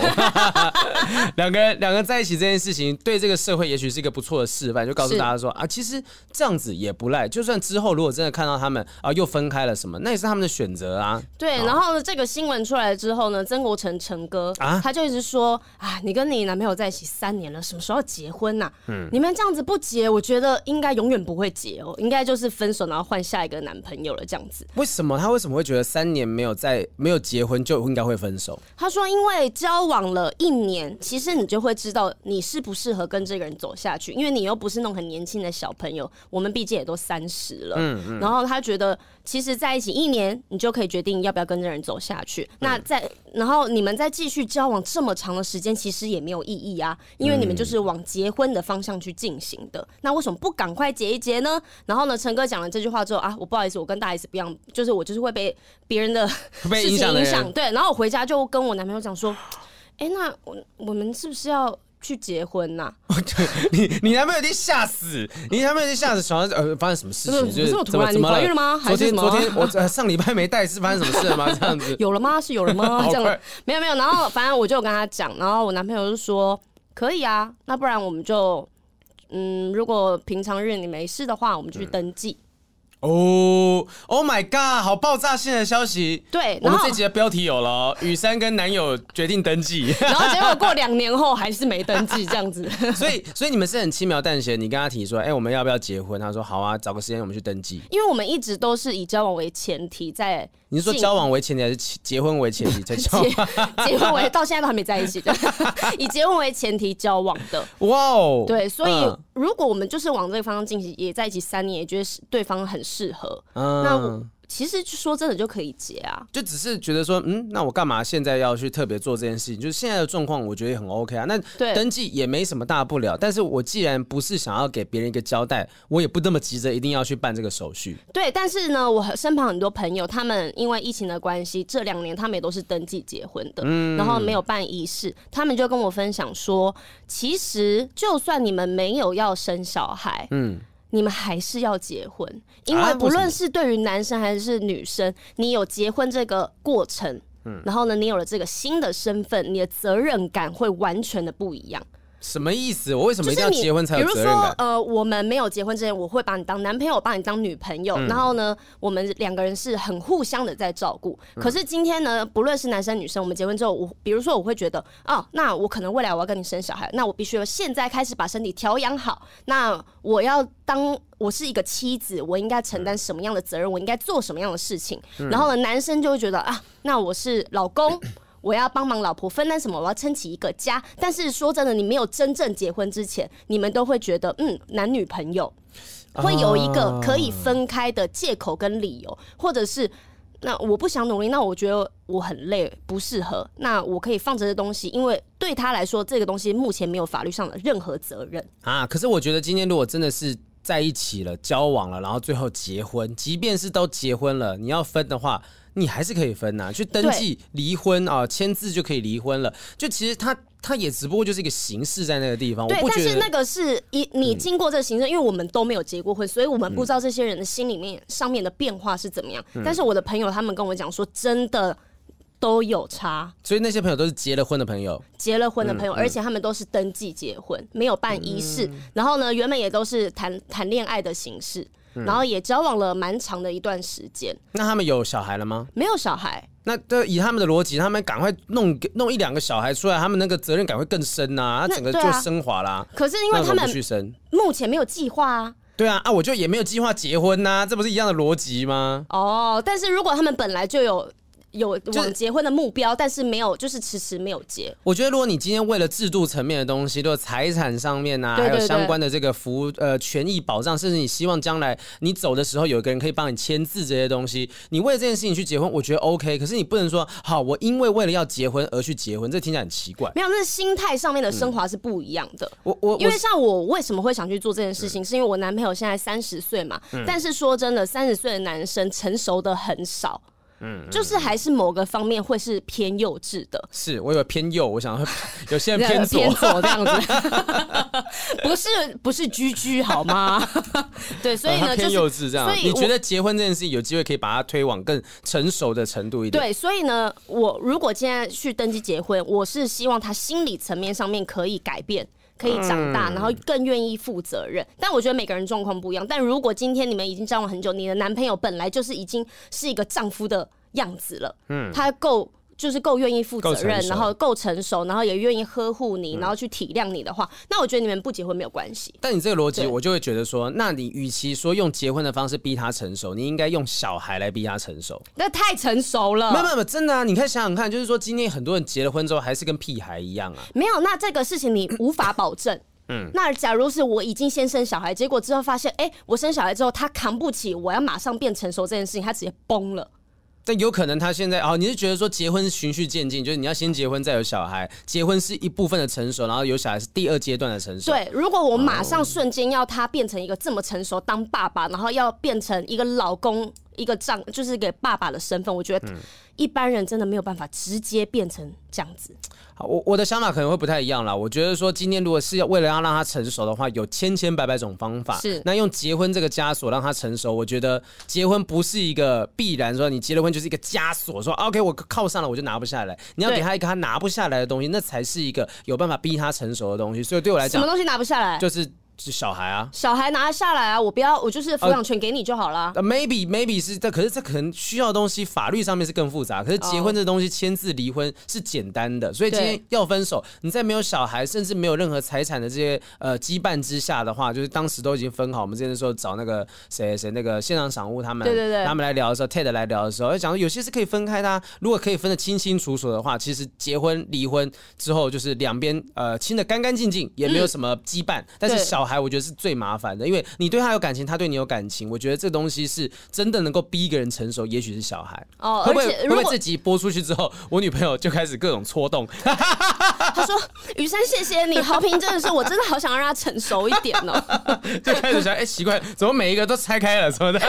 两个人两个在一起这件事情，对这个社会也许是一个不错的示范，就告诉大家说啊，其实这样子也不赖。就算之后如果真的看到他们啊又分开了什么，那也是他们的选择啊。对，然后呢，这个新闻出来之后呢，曾国成成哥啊，他就一直说啊，你跟你男朋友在一起三年了，什么时候结婚？婚呐，嗯，你们这样子不结，我觉得应该永远不会结哦，应该就是分手，然后换下一个男朋友了，这样子。为什么他为什么会觉得三年没有在没有结婚就应该会分手？他说，因为交往了一年，其实你就会知道你适不适合跟这个人走下去，因为你又不是那种很年轻的小朋友，我们毕竟也都三十了，嗯嗯。然后他觉得，其实在一起一年，你就可以决定要不要跟这人走下去。那在然后你们再继续交往这么长的时间，其实也没有意义啊，因为你们就是往结。婚的方向去进行的，那为什么不赶快结一结呢？然后呢，陈哥讲了这句话之后啊，我不好意思，我跟大 S 不一样，就是我就是会被别人的事情影响，对。然后我回家就跟我男朋友讲说，哎、欸，那我我们是不是要去结婚呐、啊？你你男朋友已经吓死，你男朋友已经吓死，想呃发生什么事情？就是突然你怀孕了吗？昨天昨天我上礼拜没带，是发生什么事了吗？这样子 有了吗？是有了吗？这样没有没有。然后反正我就跟他讲，然后我男朋友就说。可以啊，那不然我们就，嗯，如果平常日你没事的话，我们就去登记。哦、oh，Oh my God！好爆炸性的消息。对，我们这集的标题有了，雨珊跟男友决定登记，然后结果过两年后还是没登记，这样子。所以，所以你们是很轻描淡写，你跟他提说，哎、欸，我们要不要结婚？他说好啊，找个时间我们去登记。因为我们一直都是以交往为前提在。你是说交往为前提还是结婚为前提才交往？结婚为到现在都还没在一起的，以结婚为前提交往的。哇哦，对，所以如果我们就是往这个方向进行，也在一起三年，也觉得是对方很适合，嗯、那。其实说真的就可以结啊，就只是觉得说，嗯，那我干嘛现在要去特别做这件事情？就是现在的状况，我觉得也很 OK 啊。那登记也没什么大不了。但是我既然不是想要给别人一个交代，我也不那么急着一定要去办这个手续。对，但是呢，我身旁很多朋友，他们因为疫情的关系，这两年他们也都是登记结婚的，嗯，然后没有办仪式，他们就跟我分享说，其实就算你们没有要生小孩，嗯。你们还是要结婚，因为不论是对于男生还是女生，你有结婚这个过程，嗯，然后呢，你有了这个新的身份，你的责任感会完全的不一样。什么意思？我为什么一定要结婚才有责任感？比如说，呃，我们没有结婚之前，我会把你当男朋友，把你当女朋友，嗯、然后呢，我们两个人是很互相的在照顾。嗯、可是今天呢，不论是男生女生，我们结婚之后，我比如说我会觉得，哦，那我可能未来我要跟你生小孩，那我必须要现在开始把身体调养好。那我要当我是一个妻子，我应该承担什么样的责任？我应该做什么样的事情？嗯、然后呢，男生就会觉得啊，那我是老公。我要帮忙老婆分担什么？我要撑起一个家。但是说真的，你没有真正结婚之前，你们都会觉得，嗯，男女朋友会有一个可以分开的借口跟理由，或者是那我不想努力，那我觉得我很累，不适合，那我可以放着这东西，因为对他来说，这个东西目前没有法律上的任何责任啊。可是我觉得今天如果真的是在一起了、交往了，然后最后结婚，即便是都结婚了，你要分的话。你还是可以分呐、啊，去登记离婚啊，签字就可以离婚了。就其实他他也只不过就是一个形式在那个地方。对，但是那个是一你经过这个形式，嗯、因为我们都没有结过婚，所以我们不知道这些人的心里面上面的变化是怎么样。嗯、但是我的朋友他们跟我讲说，真的都有差。所以那些朋友都是结了婚的朋友，结了婚的朋友，而且他们都是登记结婚，没有办仪式。嗯然后呢，原本也都是谈谈恋爱的形式，嗯然后也交往了蛮长的一段时间，那他们有小孩了吗？没有小孩。那对以他们的逻辑，他们赶快弄弄一两个小孩出来，他们那个责任感会更深呐、啊，那整个就升华啦。可是因为他们去生，目前没有计划啊。对啊啊，我就也没有计划结婚呐、啊，这不是一样的逻辑吗？哦，但是如果他们本来就有有往结婚的目标，但是没有，就是迟迟没有结。我觉得，如果你今天为了制度层面的东西，如果财产上面啊，对对对还有相关的这个服呃权益保障，甚至你希望将来你走的时候有一个人可以帮你签字这些东西，你为了这件事情去结婚，我觉得 OK。可是你不能说好，我因为为了要结婚而去结婚，这听起来很奇怪。没有，那是心态上面的升华是不一样的。我我因为像我为什么会想去做这件事情，是因为我男朋友现在三十岁嘛。但是说真的，三十岁的男生成熟的很少。嗯，就是还是某个方面会是偏幼稚的，是我有偏右，我想 有些人偏左，偏左这样子，不是不是居居好吗？对，所以呢，偏幼稚这样。所以你觉得结婚这件事情有机会可以把它推往更成熟的程度一点？对，所以呢，我如果现在去登记结婚，我是希望他心理层面上面可以改变。可以长大，然后更愿意负责任。但我觉得每个人状况不一样。但如果今天你们已经交往很久，你的男朋友本来就是已经是一个丈夫的样子了，嗯，他够就是够愿意负责任，然后够成熟，然后也愿意呵护你，然后去体谅你的话，那我觉得你们不结婚没有关系。但你这个逻辑，我就会觉得说，那你与其说用结婚的方式逼他成熟，你应该用小孩来逼他成熟。那太成熟了。没有没有，真的啊！你可以想想看，就是说今天很多人结了婚之后还是跟屁孩一样啊。没有，那这个事情你无法保证。嗯，那假如是我已经先生小孩，结果之后发现，哎、欸，我生小孩之后他扛不起，我要马上变成熟这件事情，他直接崩了。但有可能他现在哦，你是觉得说结婚循序渐进，就是你要先结婚再有小孩，结婚是一部分的成熟，然后有小孩是第二阶段的成熟。对，如果我马上瞬间要他变成一个这么成熟当爸爸，然后要变成一个老公，一个丈，就是给爸爸的身份，我觉得一般人真的没有办法直接变成这样子。好，我我的想法可能会不太一样啦。我觉得说今天如果是要为了要让他成熟的话，有千千百百种方法。是，那用结婚这个枷锁让他成熟，我觉得结婚不是一个必然说你结了婚就是一个枷锁，说 OK 我靠上了我就拿不下来。你要给他一个他拿不下来的东西，那才是一个有办法逼他成熟的东西。所以对我来讲，什么东西拿不下来？就是。是小孩啊，小孩拿下来啊，我不要，我就是抚养权给你就好了。呃、uh,，maybe maybe 是这，可是这可能需要的东西，法律上面是更复杂。可是结婚这东西，签字离婚是简单的，所以今天要分手，你在没有小孩，甚至没有任何财产的这些呃羁绊之下的话，就是当时都已经分好。我们之前的时候找那个谁谁那个现场赏物他们，对对对，他们来聊的时候，Ted 来聊的时候，讲说有些是可以分开的、啊。如果可以分得清清楚楚的话，其实结婚离婚之后，就是两边呃亲的干干净净，也没有什么羁绊、嗯。但是小孩，我觉得是最麻麻烦的，因为你对他有感情，他对你有感情，我觉得这东西是真的能够逼一个人成熟，也许是小孩。哦，而且会会不会这集播出去之后，我女朋友就开始各种戳动？他说：“雨珊，谢谢你，好评真的是，我真的好想让他成熟一点哦。”就开始想，哎、欸，奇怪，怎么每一个都拆开了什么的，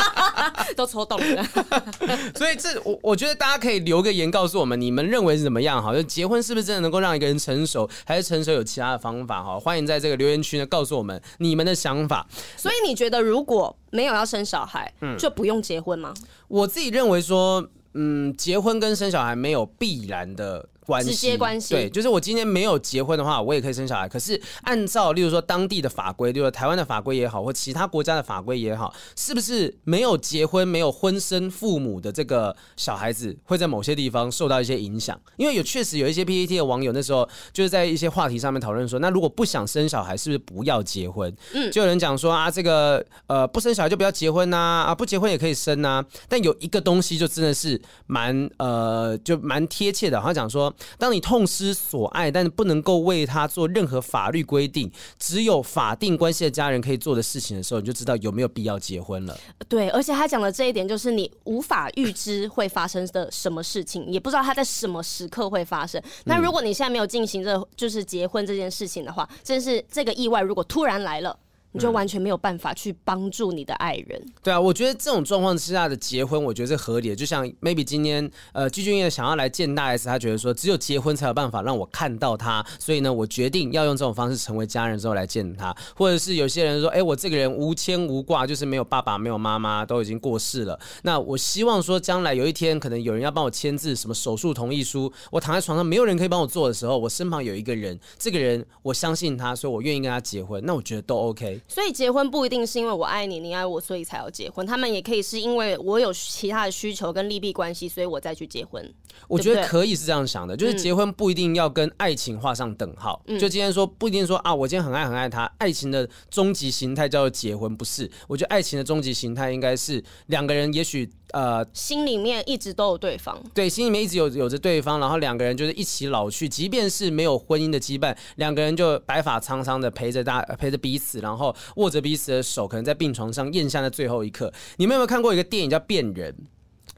都戳动了。所以这我我觉得大家可以留个言告诉我们，你们认为是怎么样？哈，就结婚是不是真的能够让一个人成熟，还是成熟有其他的方法？哈，欢迎在这个留言区呢告诉我们你们的想法。所以你觉得如果没有要生小孩，嗯，就不用结婚吗？我自己认为说，嗯，结婚跟生小孩没有必然的关系，直接关系。对，就是我今天没有结婚的话，我也可以生小孩。可是按照例如说当地的法规，例如说台湾的法规也好，或其他国家的法规也好，是不是没有结婚、没有婚生父母的这个小孩子，会在某些地方受到一些影响？因为有确实有一些 PPT 的网友那时候就是在一些话题上面讨论说，那如果不想生小孩，是不是不要结婚？嗯，就有人讲说啊，这个呃不生小孩就不要结婚呐，啊不结婚也可以生呐。但有一个东西就真的是蛮呃就蛮贴切的，好像讲说。当你痛失所爱，但是不能够为他做任何法律规定，只有法定关系的家人可以做的事情的时候，你就知道有没有必要结婚了。对，而且他讲的这一点就是你无法预知会发生的什么事情，也不知道他在什么时刻会发生。那如果你现在没有进行这就是结婚这件事情的话，真是这个意外如果突然来了。你就完全没有办法去帮助你的爱人。对啊，我觉得这种状况之下的结婚，我觉得是合理的。就像 maybe 今天呃，季俊曄想要来见大 S，他觉得说只有结婚才有办法让我看到他，所以呢，我决定要用这种方式成为家人之后来见他。或者是有些人说，哎，我这个人无牵无挂，就是没有爸爸，没有妈妈，都已经过世了。那我希望说，将来有一天可能有人要帮我签字，什么手术同意书，我躺在床上没有人可以帮我做的时候，我身旁有一个人，这个人我相信他，所以我愿意跟他结婚。那我觉得都 OK。所以结婚不一定是因为我爱你，你爱我，所以才要结婚。他们也可以是因为我有其他的需求跟利弊关系，所以我再去结婚。我觉得可以是这样想的，就是结婚不一定要跟爱情画上等号。嗯、就今天说不一定说啊，我今天很爱很爱他，爱情的终极形态叫做结婚，不是？我觉得爱情的终极形态应该是两个人，也许。呃，心里面一直都有对方，对，心里面一直有有着对方，然后两个人就是一起老去，即便是没有婚姻的羁绊，两个人就白发苍苍的陪着大陪着彼此，然后握着彼此的手，可能在病床上咽下那最后一刻。你们有没有看过一个电影叫《变人》？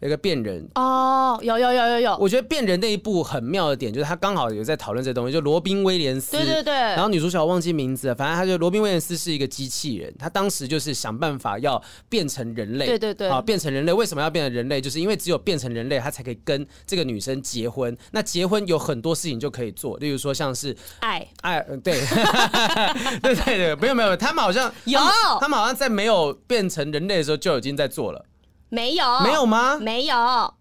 有个变人。哦，有有有有有，我觉得变人那一部很妙的点就是他刚好有在讨论这东西，就罗宾威廉斯，对对对，然后女主角忘记名字了，反正他就罗宾威廉斯是一个机器人，他当时就是想办法要变成人类，对对对，啊变成人类，为什么要变成人类？就是因为只有变成人类，他才可以跟这个女生结婚。那结婚有很多事情就可以做，例如说像是爱。爱，对，对对对，没有没有，他们好像有，他们好像在没有变成人类的时候就已经在做了。没有，没有吗？没有，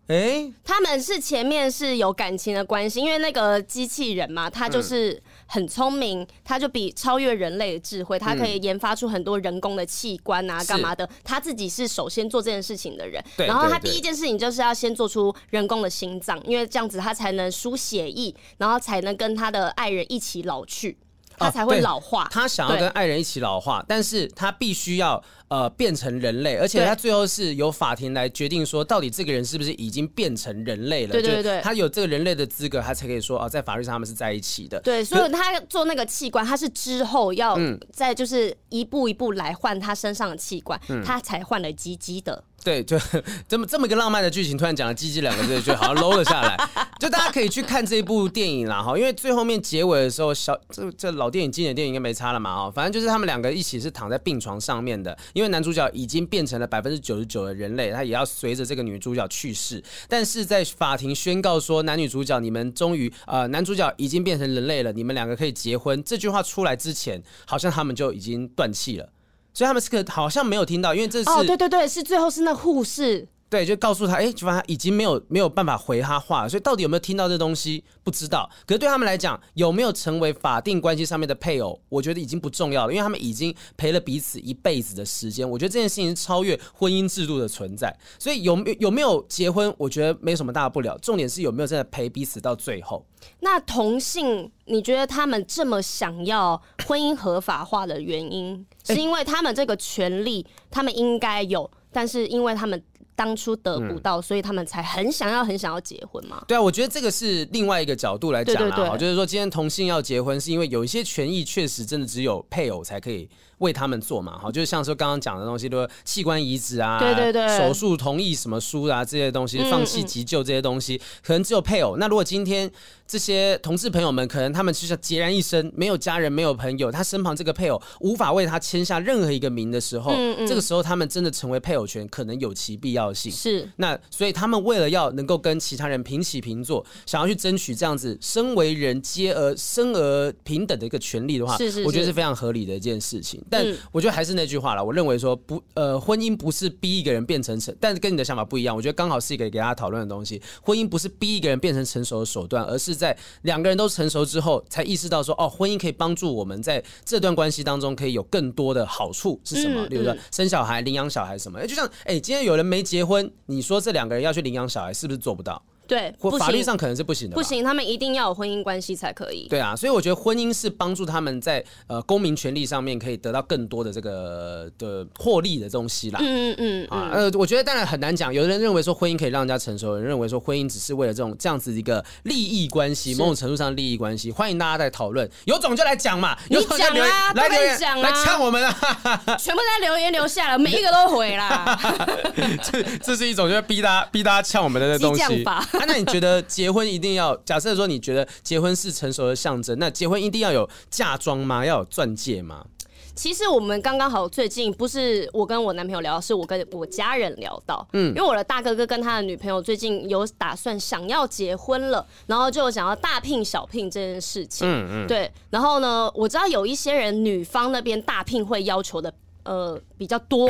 哎、欸，他们是前面是有感情的关系，因为那个机器人嘛，他就是很聪明，他就比超越人类的智慧，他可以研发出很多人工的器官啊，干嘛的？他自己是首先做这件事情的人，然后他第一件事情就是要先做出人工的心脏，因为这样子他才能输血液，然后才能跟他的爱人一起老去。他才会老化。他想要跟爱人一起老化，但是他必须要呃变成人类，而且他最后是由法庭来决定说，到底这个人是不是已经变成人类了？对对对，他有这个人类的资格，他才可以说哦，在法律上他们是在一起的。对，所以他做那个器官，他是之后要再就是一步一步来换他身上的器官，他才换了鸡鸡的。对，就 这么这么一个浪漫的剧情，突然讲了“鸡鸡”两个字，就好像 low 了下来。就大家可以去看这部电影啦，哈，因为最后面结尾的时候，小这这老电影、经典电影应该没差了嘛，哈，反正就是他们两个一起是躺在病床上面的，因为因为男主角已经变成了百分之九十九的人类，他也要随着这个女主角去世。但是在法庭宣告说男女主角你们终于呃男主角已经变成人类了，你们两个可以结婚。这句话出来之前，好像他们就已经断气了。所以他们是个好像没有听到，因为这是哦，对对对，是最后是那护士。对，就告诉他，哎，就发现他已经没有没有办法回他话了，所以到底有没有听到这东西不知道。可是对他们来讲，有没有成为法定关系上面的配偶，我觉得已经不重要了，因为他们已经陪了彼此一辈子的时间。我觉得这件事情是超越婚姻制度的存在，所以有有没有结婚，我觉得没什么大不了。重点是有没有真的陪彼此到最后。那同性，你觉得他们这么想要婚姻合法化的原因，是因为他们这个权利他们应该有，但是因为他们。当初得不到，嗯、所以他们才很想要、很想要结婚嘛。对啊，我觉得这个是另外一个角度来讲啦。哈，就是说今天同性要结婚，是因为有一些权益确实真的只有配偶才可以为他们做嘛。哈，就是像说刚刚讲的东西，就是器官移植啊，对对对，手术同意什么书啊这些东西，放弃急救这些东西，嗯嗯，可能只有配偶。那如果今天这些同事朋友们，可能他们就像孑然一身，没有家人，没有朋友，他身旁这个配偶无法为他签下任何一个名的时候，这个时候他们真的成为配偶权，可能有其必要性。是，那所以他们为了要能够跟其他人平起平坐，想要去争取这样子身为人皆而生而平等的一个权利的话，是是是，我觉得是非常合理的一件事情。但我觉得还是那句话了，我认为说不，呃，婚姻不是逼一个人变成成，但是跟你的想法不一样。我觉得刚好是一个给大家讨论的东西，婚姻不是逼一个人变成成熟的手段，而是在两个人都成熟之后，才意识到说，哦，婚姻可以帮助我们在这段关系当中可以有更多的好处是什么？比如说生小孩、领养小孩什么？哎，就像哎，今天有人没结婚，你说这两个人要去领养小孩，是不是做不到？对，或法律上可能是不行的，不行，他们一定要有婚姻关系才可以。对啊，所以我觉得婚姻是帮助他们在呃公民权利上面可以得到更多的这个的获利的东西啦。嗯嗯嗯啊，呃，我觉得当然很难讲，有的人认为说婚姻可以让人家成熟，有人认为说婚姻只是为了这种这样子一个利益关系，某种程度上的利益关系。欢迎大家在讨论，有种就来讲嘛，有种就留言来留言来呛我们啊，全部在留言留下了，每一个都回啦。这这是一种就是逼大家逼大家呛我们的那东西。啊、那你觉得结婚一定要？假设说你觉得结婚是成熟的象征，那结婚一定要有嫁妆吗？要有钻戒吗？其实我们刚刚好最近不是我跟我男朋友聊，是我跟我家人聊到，嗯，因为我的大哥哥跟他的女朋友最近有打算想要结婚了，然后就想要大聘小聘这件事情，嗯嗯，对，然后呢，我知道有一些人女方那边大聘会要求的呃比较多，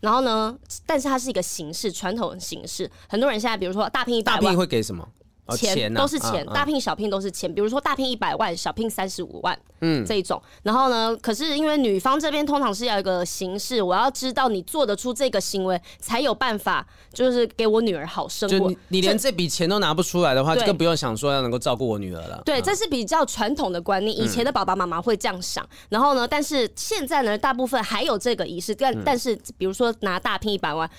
然后呢，但是它是一个形式，传统形式，很多人现在比如说大聘一，大聘会给什么？钱都是钱，大聘小聘都是钱。比如说大聘一百万，小聘三十五万，嗯，这一种。然后呢，可是因为女方这边通常是要一个形式，我要知道你做得出这个行为，才有办法就是给我女儿好生活。你，你连这笔钱都拿不出来的话，就更不用想说要能够照顾我女儿了。对，这是比较传统的观念，以前的爸爸妈妈会这样想。然后呢，但是现在呢，大部分还有这个仪式，但但是比如说拿大聘一百万。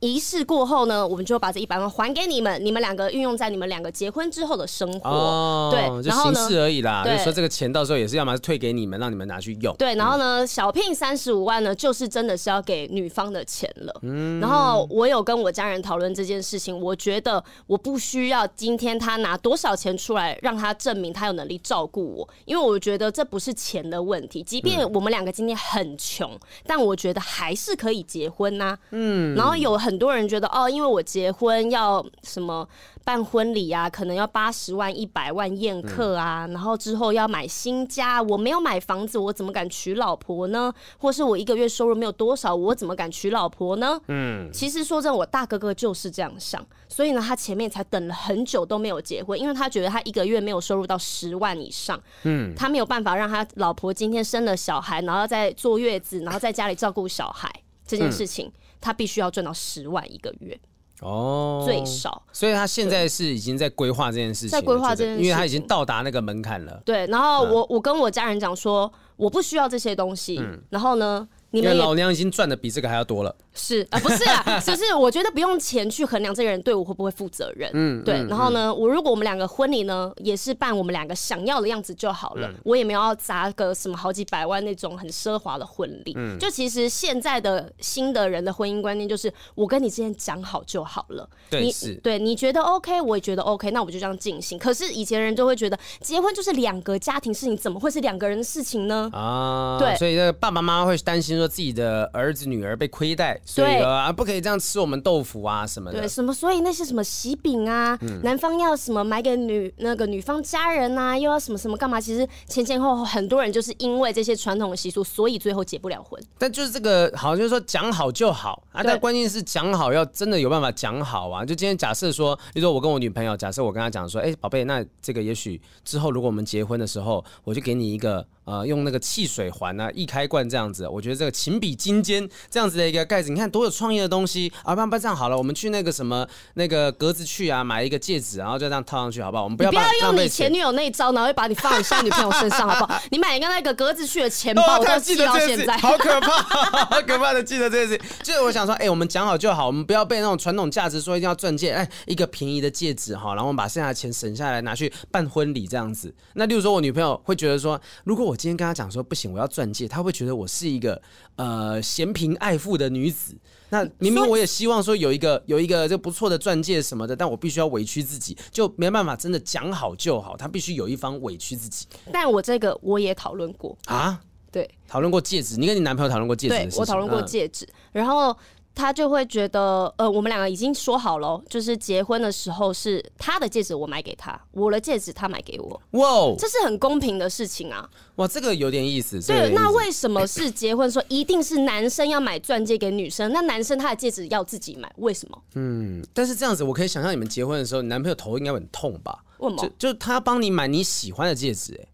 仪式过后呢，我们就把这一百万还给你们，你们两个运用在你们两个结婚之后的生活。哦，对，就形式而已啦。就是说这个钱到时候也是要么是退给你们，让你们拿去用。对，然后呢，嗯、小聘三十五万呢，就是真的是要给女方的钱了。嗯，然后我有跟我家人讨论这件事情，我觉得我不需要今天他拿多少钱出来让他证明他有能力照顾我，因为我觉得这不是钱的问题。即便我们两个今天很穷，嗯、但我觉得还是可以结婚呐、啊。嗯，然后。有很多人觉得哦，因为我结婚要什么办婚礼啊，可能要八十万、一百万宴客啊，嗯、然后之后要买新家，我没有买房子，我怎么敢娶老婆呢？或是我一个月收入没有多少，我怎么敢娶老婆呢？嗯，其实说真的，我大哥哥就是这样想，所以呢，他前面才等了很久都没有结婚，因为他觉得他一个月没有收入到十万以上，嗯，他没有办法让他老婆今天生了小孩，然后再坐月子，然后在家里照顾小孩这件事情。嗯他必须要赚到十万一个月哦，最少。所以他现在是已经在规划这件事情，在规划这件事情，因为他已经到达那个门槛了。对，然后我我跟我家人讲说，我不需要这些东西。嗯，然后呢，你们老娘已经赚的比这个还要多了。是啊，不是啊，就是 我觉得不用钱去衡量这个人对我会不会负责任。嗯，对。然后呢，我如果我们两个婚礼呢，也是办我们两个想要的样子就好了。我也没有要砸个什么好几百万那种很奢华的婚礼。嗯，就其实现在的新的人的婚姻观念就是，我跟你之间讲好就好了。对，是。对，你觉得 OK，我也觉得 OK，那我们就这样进行。可是以前人就会觉得，结婚就是两个家庭事情，怎么会是两个人的事情呢？啊，对。所以那个爸爸妈妈会担心说自己的儿子女儿被亏待，所以啊不可以这样吃我们豆腐啊什么的。对，什么？所以那些什么喜饼啊，嗯、男方要什么买给女那个女方家人啊，又要什么什么干嘛？其实前前后后很多人就是因为这些传统的习俗，所以最后结不了婚。但就是这个，好像就是说讲好就好啊。但关键是讲好要真的有办法讲好啊。就今天假设说，比如说我跟我女朋友，假设我跟她讲说，哎、欸，宝贝，那这个也许之后如果我们结婚的时候，我就给你一个。呃，用那个汽水环啊，易开罐这样子，我觉得这个情比金坚这样子的一个盖子，你看多有创意的东西啊！不然不这样好了，我们去那个什么那个格子去啊，买一个戒指，然后就这样套上去，好不好？我们不要不要用你前女友那一招，然后会把你放在女朋友身上，好不好？你买一个那个格子去的钱包，哦、我都记到现在，好可怕，好可怕的记得这件事。就是我想说，哎、欸，我们讲好就好，我们不要被那种传统价值说一定要钻戒，哎、欸，一个便宜的戒指哈，然后我们把剩下的钱省下来拿去办婚礼这样子。那例如说，我女朋友会觉得说，如果我今天跟他讲说不。行，我要钻戒，他会觉得我是一个呃嫌贫爱富的女子。那明明我也希望说有一个有一个就不错的钻戒什么的，但我必须要委屈自己，就没办法真的讲好就好。他必须有一方委屈自己。但我这个我也讨论过啊，对，讨论过戒指。你跟你男朋友讨论过戒指我讨论过戒指，嗯、然后。他就会觉得，呃，我们两个已经说好了，就是结婚的时候是他的戒指我买给他，我的戒指他买给我。哇这是很公平的事情啊！哇，这个有点意思。对，那为什么是结婚说一定是男生要买钻戒给女生？那男生他的戒指要自己买，为什么？嗯，但是这样子，我可以想象你们结婚的时候，你男朋友头应该很痛吧？为什么？就就他帮你买你喜欢的戒指，欸，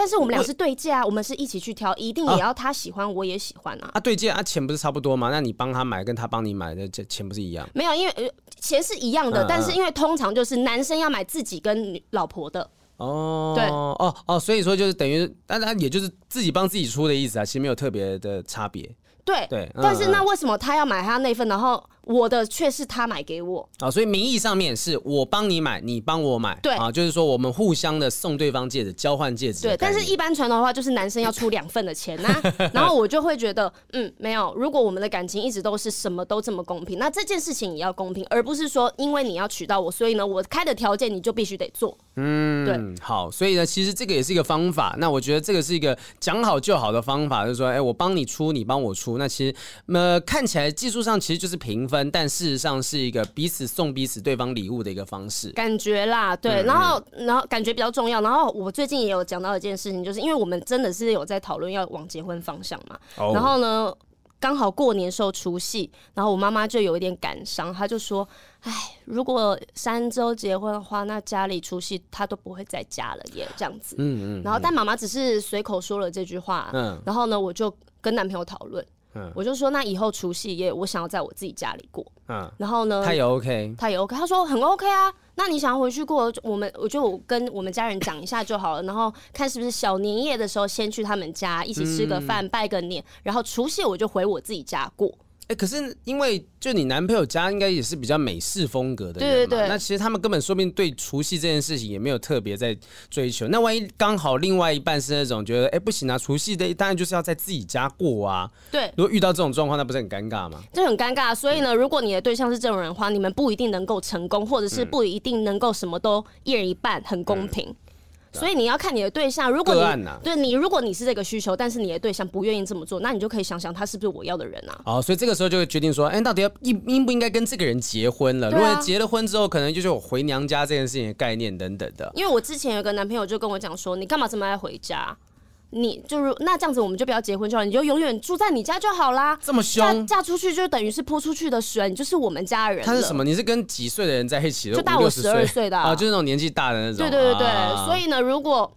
但是我们俩是对戒啊，我们是一起去挑，一定也要他喜欢，我也喜欢啊。啊，对戒啊，钱不是差不多吗？那你帮他买，跟他帮你买的这钱不是一样？没有，因为呃，钱是一样的，但是因为通常就是男生要买自己跟老婆的。哦，对，哦哦，所以说就是等于，当然也就是自己帮自己出的意思啊，其实没有特别的差别。对对，但是那为什么他要买他那份，然后我的却是他买给我啊，所以名义上面是我帮你买，你帮我买，对啊，就是说我们互相的送对方戒指，交换戒指。对，但是一般传统的话，就是男生要出两份的钱呐、啊，然后我就会觉得，嗯，没有，如果我们的感情一直都是什么都这么公平，那这件事情也要公平，而不是说因为你要娶到我，所以呢，我开的条件你就必须得做。嗯，对，好，所以呢，其实这个也是一个方法。那我觉得这个是一个讲好就好的方法，就是说，哎，我帮你出，你帮我出。那其实，呃，看起来技术上其实就是平分，但事实上是一个彼此送彼此对方礼物的一个方式。感觉啦，对，然后，然后感觉比较重要。然后我最近也有讲到一件事情，就是因为我们真的是有在讨论要往结婚方向嘛。Oh. 然后呢，刚好过年时候除夕，然后我妈妈就有一点感伤，她就说。哎，如果三周结婚的话，那家里除夕她都不会在家了耶，这样子。嗯嗯。然后，但妈妈只是随口说了这句话。嗯。然后呢，我就跟男朋友讨论。嗯。我就说，那以后除夕夜我想要在我自己家里过。嗯。然后呢？他也 OK。他也 OK。他说很 OK 啊。那你想要回去过，我们我就我跟我们家人讲一下就好了。然后看是不是小年夜的时候先去他们家一起吃个饭，拜个年。然后除夕我就回我自己家过。哎，可是因为就你男朋友家应该也是比较美式风格的人嘛，对对对，那其实他们根本说不定对除夕这件事情也没有特别在追求。那万一刚好另外一半是那种觉得，哎，不行啊，除夕的当然就是要在自己家过啊。对，如果遇到这种状况，那不是很尴尬吗？就很尴尬。所以呢，如果你的对象是这种人的话，你们不一定能够成功，或者是不一定能够什么都一人一半，很公平。嗯所以你要看你的对象，如果你、啊、对你，如果你是这个需求，但是你的对象不愿意这么做，那你就可以想想他是不是我要的人啊？哦，所以这个时候就会决定说，哎、欸，到底要应应不应该跟这个人结婚了？啊、如果结了婚之后，可能就是我回娘家这件事情的概念等等的。因为我之前有个男朋友就跟我讲说，你干嘛这么爱回家？你就是那这样子，我们就不要结婚就好，你就永远住在你家就好啦。这么凶，嫁出去就等于是泼出去的水，你就是我们家人。他是什么？你是跟几岁的人在一起的？就大我十二岁的啊，啊，就是那种年纪大的那种。对对对对，啊、所以呢，如果。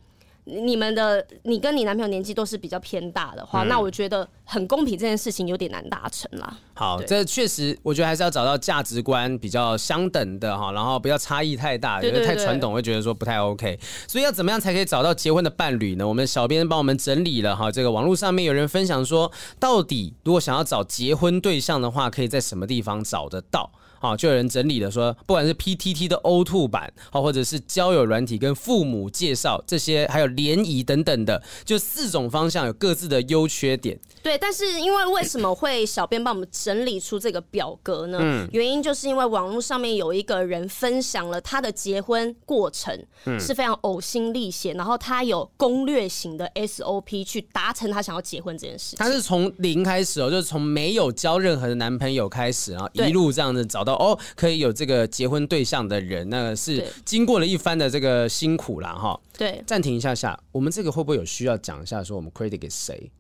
你们的你跟你男朋友年纪都是比较偏大的话，嗯、那我觉得很公平这件事情有点难达成啦。好，这确实我觉得还是要找到价值观比较相等的哈，然后不要差异太大，因为太传统会觉得说不太 OK。所以要怎么样才可以找到结婚的伴侣呢？我们小编帮我们整理了哈，这个网络上面有人分享说，到底如果想要找结婚对象的话，可以在什么地方找得到？啊，就有人整理了说，不管是 PTT 的 O2 版，啊，或者是交友软体跟父母介绍这些，还有联谊等等的，就四种方向有各自的优缺点。对，但是因为为什么会小编帮我们整理出这个表格呢？嗯，原因就是因为网络上面有一个人分享了他的结婚过程，嗯，是非常呕心沥血，然后他有攻略型的 SOP 去达成他想要结婚这件事情。他是从零开始哦，就是从没有交任何的男朋友开始，然后一路这样子找到。哦，可以有这个结婚对象的人，那个是经过了一番的这个辛苦啦。哈。对，暂停一下下，我们这个会不会有需要讲一下，说我们 credit 给谁？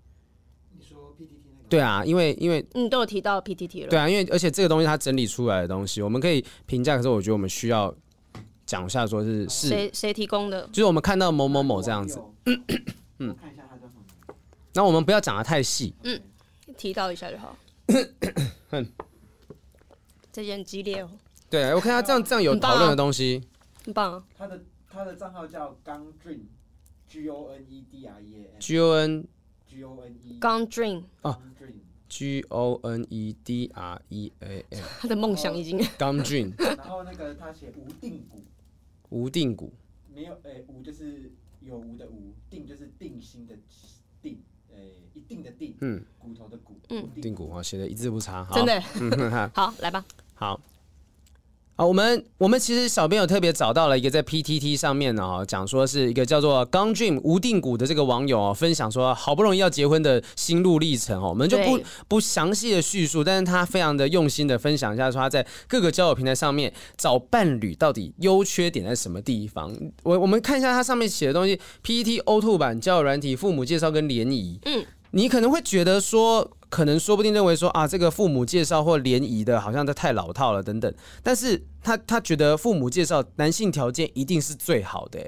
对啊，因为因为嗯，都有提到 PTT 了。对啊，因为而且这个东西它整理出来的东西，我们可以评价。可是我觉得我们需要讲一下，说是是谁谁提供的？就是我们看到某某某这样子。嗯 嗯。看一下他叫什么？那我们不要讲的太细。嗯，提到一下就好。这件激烈哦！对，我看他这样这样有讨论的东西，很棒啊。他的他的账号叫 Gon Dream，G O N E D R E A M，G O N G O N E Gon Dream 啊，G O N E D R E A M。他的梦想已经 Gon Dream。然后那个他写无定股，无定股，没有诶，无就是有无的无，定就是定心的定，诶，一定的定，嗯，骨头的骨，嗯，定骨啊，写的一字不差，真的，好，来吧。好，好，我们我们其实小编有特别找到了一个在 PTT 上面呢，哈，讲说是一个叫做 Gon Dream 无定股的这个网友哦，分享说好不容易要结婚的心路历程哦，我们就不不详细的叙述，但是他非常的用心的分享一下，说他在各个交友平台上面找伴侣到底优缺点在什么地方。我我们看一下他上面写的东西，PTT O2 版交友软体父母介绍跟联谊，嗯，你可能会觉得说。可能说不定认为说啊，这个父母介绍或联谊的，好像都太老套了等等。但是他他觉得父母介绍男性条件一定是最好的，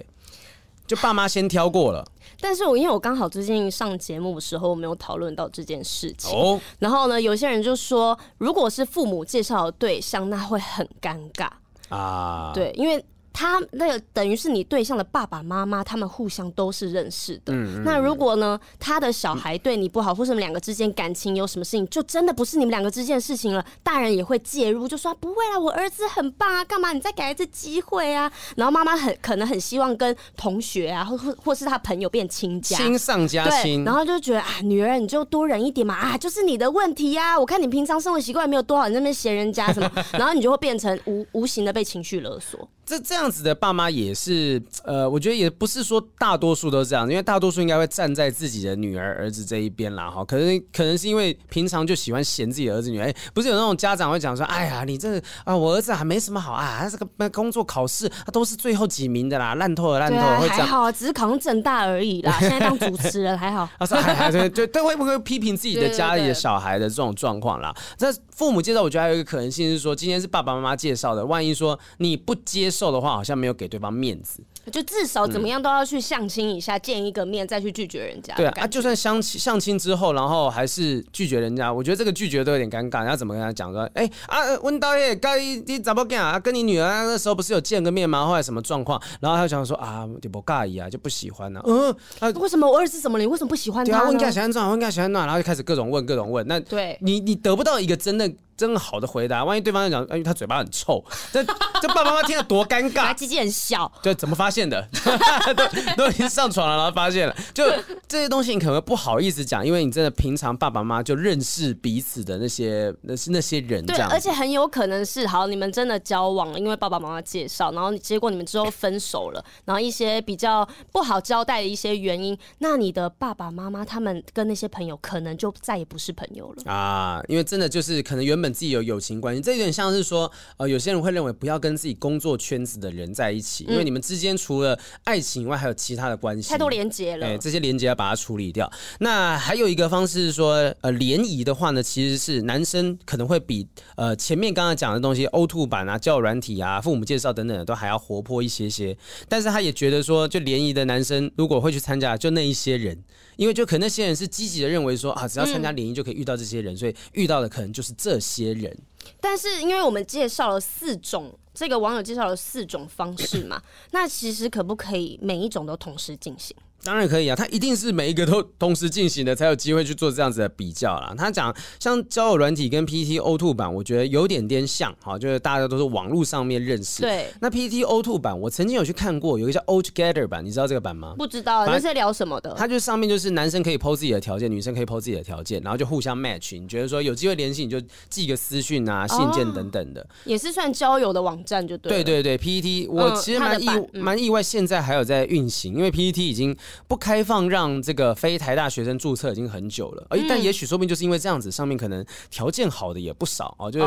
就爸妈先挑过了。但是我因为我刚好最近上节目的时候，我没有讨论到这件事情。哦。然后呢，有些人就说，如果是父母介绍的对象，那会很尴尬啊。对，因为。他那个等于是你对象的爸爸妈妈，他们互相都是认识的。嗯，那如果呢，他的小孩对你不好，或是你们两个之间感情有什么事情，就真的不是你们两个之间的事情了，大人也会介入，就说不会啊，我儿子很棒啊，干嘛你再给他一次机会啊？然后妈妈很可能很希望跟同学啊，或或或是他朋友变亲家，亲上加亲，然后就觉得啊，女儿你就多忍一点嘛，啊，就是你的问题呀，啊，我看你平常生活习惯没有多好，你那边嫌人家什么，然后你就会变成无无形的被情绪勒索。这这样子的爸妈也是，呃，我觉得也不是说大多数都是这样，因为大多数应该会站在自己的女儿儿子这一边啦，哈，可能可能是因为平常就喜欢嫌自己的儿子女儿，哎，不是有那种家长会讲说，哎呀，你这啊，我儿子还没什么好啊，他这个工作考试他都是最后几名的啦，烂透了烂透了，啊、会这样还好，只是考上正大而已啦，现在当主持人还好，他说还还对对对，会不会批评自己的家里的小孩的这种状况啦？这父母介绍，我觉得还有一个可能性是说，今天是爸爸妈妈介绍的，万一说你不接受的话，好像没有。给对方面子，就至少怎么样都要去相亲一下，嗯、见一个面再去拒绝人家。对啊，就算相亲相亲之后，然后还是拒绝人家，我觉得这个拒绝都有点尴尬。你要怎么跟他讲说？哎、欸、啊，温导演，该你怎么讲啊？跟你女儿那时候不是有见个面吗？后来什么状况？然后他就想说啊，就不介意啊，就不喜欢呢、啊。嗯，啊、为什么我儿子怎么了？你为什么不喜欢他？对啊，问他喜欢怎样？问他喜欢哪？然后就开始各种问，各种问。那对你，你得不到一个真的。真好的回答，万一对方就讲，因为他嘴巴很臭，这这爸爸妈妈听了多尴尬。他鸡鸡很小，对，怎么发现的？都都已经上床了，然后发现了，就 这些东西你可能会不好意思讲，因为你真的平常爸爸妈妈就认识彼此的那些那是那些人，这样。对，而且很有可能是好，你们真的交往了，因为爸爸妈妈介绍，然后结果你们之后分手了，然后一些比较不好交代的一些原因，那你的爸爸妈妈他们跟那些朋友可能就再也不是朋友了啊，因为真的就是可能原本。自己有友情关系，这有点像是说，呃，有些人会认为不要跟自己工作圈子的人在一起，因为你们之间除了爱情以外，还有其他的关系，太多连接了。哎，这些连接要把它处理掉。那还有一个方式是说，呃，联谊的话呢，其实是男生可能会比呃前面刚刚讲的东西，O2 版啊、交友软体啊、父母介绍等等的都还要活泼一些些。但是他也觉得说，就联谊的男生如果会去参加，就那一些人。因为就可能那些人是积极的认为说啊，只要参加联谊就可以遇到这些人，嗯，所以遇到的可能就是这些人。但是因为我们介绍了四种，这个网友介绍了四种方式嘛，那其实可不可以每一种都同时进行？当然可以啊，他一定是每一个都同时进行的，才有机会去做这样子的比较啦。他讲像交友软体跟 PTT O2 版，我觉得有点点像，哈，就是大家都是网络上面认识。对。那 PTT O2 版，我曾经有去看过，有一个叫 O Together 版，你知道这个版吗？不知道，那是在聊什么的？它就上面就是男生可以 PO 自己的条件，女生可以 PO 自己的条件，然后就互相 match。你觉得说有机会联系，你就寄个私讯啊、信件等等的，也是算交友的网站，就对。对对对，PTT 我其实蛮意蛮意外，现在还有在运行，因为 PTT 已经不开放让。这个非台大学生注册已经很久了，而但也许说不定就是因为这样子，上面可能条件好的也不少哦。就是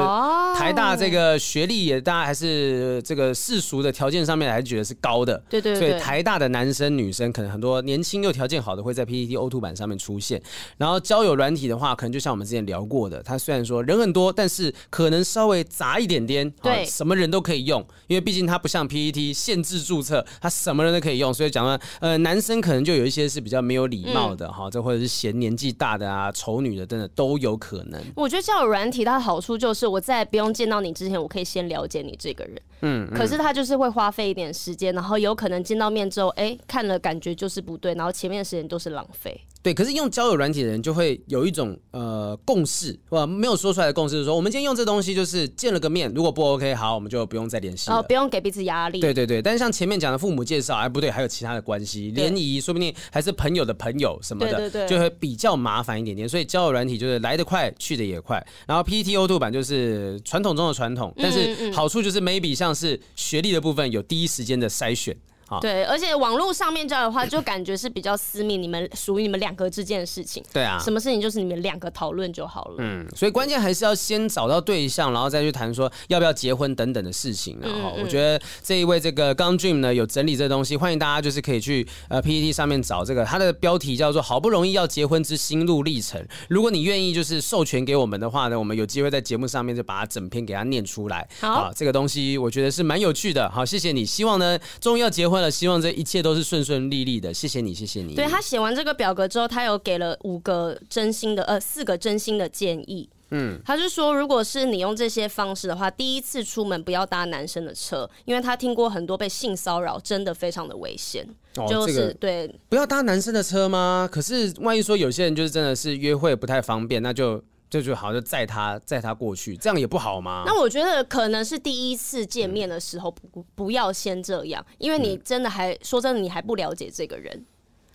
台大这个学历也大家，还是这个世俗的条件上面还是觉得是高的。对对。所以台大的男生女生可能很多年轻又条件好的会在 PTT O2 版上面出现。然后交友软体的话，可能就像我们之前聊过的，他虽然说人很多，但是可能稍微杂一点点。对。什么人都可以用，因为毕竟它不像 PPT 限制注册，它什么人都可以用。所以讲了，呃，男生可能就有一些是比较。没有礼貌的哈，这、嗯、或者是嫌年纪大的啊、丑女的等等都有可能。我觉得交友软体它的好处就是，我在不用见到你之前，我可以先了解你这个人。嗯，嗯，可是他就是会花费一点时间，然后有可能见到面之后，哎，看了感觉就是不对，然后前面的时间都是浪费。对，可是用交友软体的人就会有一种呃共识，是吧？没有说出来的共识，就是说我们今天用这东西就是见了个面，如果不 OK，好，我们就不用再联系了，哦，不用给彼此压力。对对对，但是像前面讲的父母介绍，哎，不对，还有其他的关系，联谊，说不定还是朋友的朋友什么的，对对对，就会比较麻烦一点点。所以交友软体就是来得快，去得也快。然后 PT O Two 版就是传统中的传统，但是好处就是 maybe 像是学历的部分有第一时间的筛选。对，而且网络上面交的话，就感觉是比较私密，你们属于你们两个之间的事情。对啊，什么事情就是你们两个讨论就好了。嗯，所以关键还是要先找到对象，然后再去谈说要不要结婚等等的事情。然后我觉得这一位这个刚 Dream 呢有整理这东西，欢迎大家就是可以去呃 PPT 上面找这个，它的标题叫做“好不容易要结婚之心路历程”。如果你愿意就是授权给我们的话呢，我们有机会在节目上面就把它整篇给它念出来。好，这个东西我觉得是蛮有趣的。好，谢谢你。希望呢终于要结婚了，希望这一切。都是顺顺利利的，谢谢你，谢谢你。对，他写完这个表格之后，他有给了五个真心的，呃，四个真心的建议。嗯，他是说，如果是你用这些方式的话，第一次出门不要搭男生的车，因为他听过很多被性骚扰，真的非常的危险。哦、就是、这个、对，不要搭男生的车吗？可是万一说有些人就是真的是约会不太方便，那就。就就好，像载他载他过去，这样也不好吗？那我觉得可能是第一次见面的时候，不不要先这样，因为你真的还、嗯、说真的，你还不了解这个人。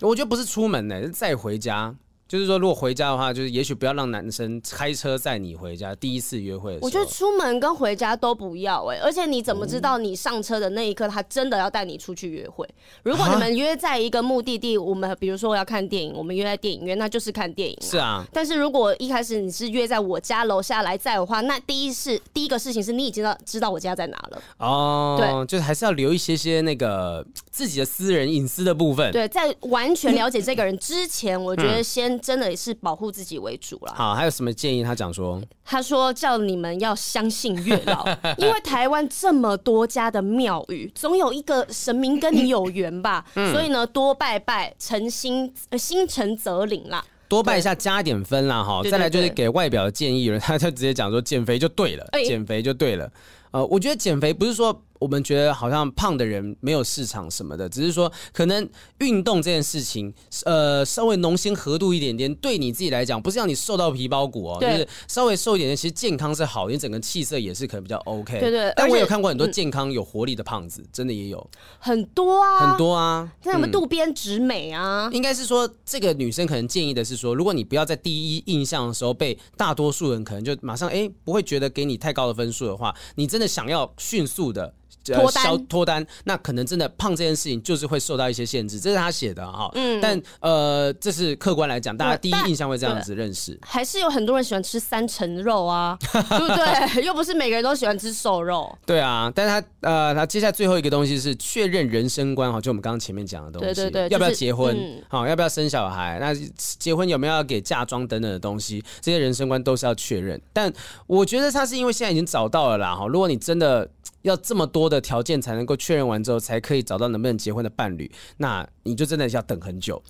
我觉得不是出门呢、欸，是再回家。就是说，如果回家的话，就是也许不要让男生开车载你回家。第一次约会的时候，我觉得出门跟回家都不要哎、欸。而且你怎么知道你上车的那一刻，他真的要带你出去约会？如果你们约在一个目的地，我们比如说我要看电影，我们约在电影院，那就是看电影。是啊。但是如果一开始你是约在我家楼下来载的话，那第一是第一个事情是你已经知道知道我家在哪了。哦。对，就是还是要留一些些那个自己的私人隐私的部分。对，在完全了解这个人之前，我觉得先真的也是保护。自己为主啦。好，还有什么建议？他讲说，他说叫你们要相信月老，因为台湾这么多家的庙宇，总有一个神明跟你有缘吧。嗯、所以呢，多拜拜，诚心心诚则灵啦。多拜一下，加点分啦哈。再来就是给外表的建议，了他就直接讲说，减肥就对了，减肥就对了。呃，我觉得减肥不是说。我们觉得好像胖的人没有市场什么的，只是说可能运动这件事情，呃，稍微浓心合度一点点，对你自己来讲，不是让你瘦到皮包骨哦，就是稍微瘦一点点，其实健康是好，你整个气色也是可能比较 OK。对对。但我有看过很多健康有活力的胖子，真的也有很多啊，很多啊，那什么渡边直美啊。应该是说，这个女生可能建议的是说，如果你不要在第一印象的时候被大多数人可能就马上哎不会觉得给你太高的分数的话，你真的想要迅速的。脱单脱单，那可能真的胖这件事情就是会受到一些限制，这是他写的哈。嗯，但呃，这是客观来讲，大家第一印象会这样子认识。还是有很多人喜欢吃三层肉啊，对不对？又不是每个人都喜欢吃瘦肉。对啊，但是他呃，他接下来最后一个东西是确认人生观哈，就我们刚刚前面讲的东西，对对对，要不要结婚？好、就是嗯，要不要生小孩？那结婚有没有要给嫁妆等等的东西？这些人生观都是要确认。但我觉得他是因为现在已经找到了啦哈。如果你真的要这么多的条件才能够确认完之后，才可以找到能不能结婚的伴侣，那你就真的要等很久。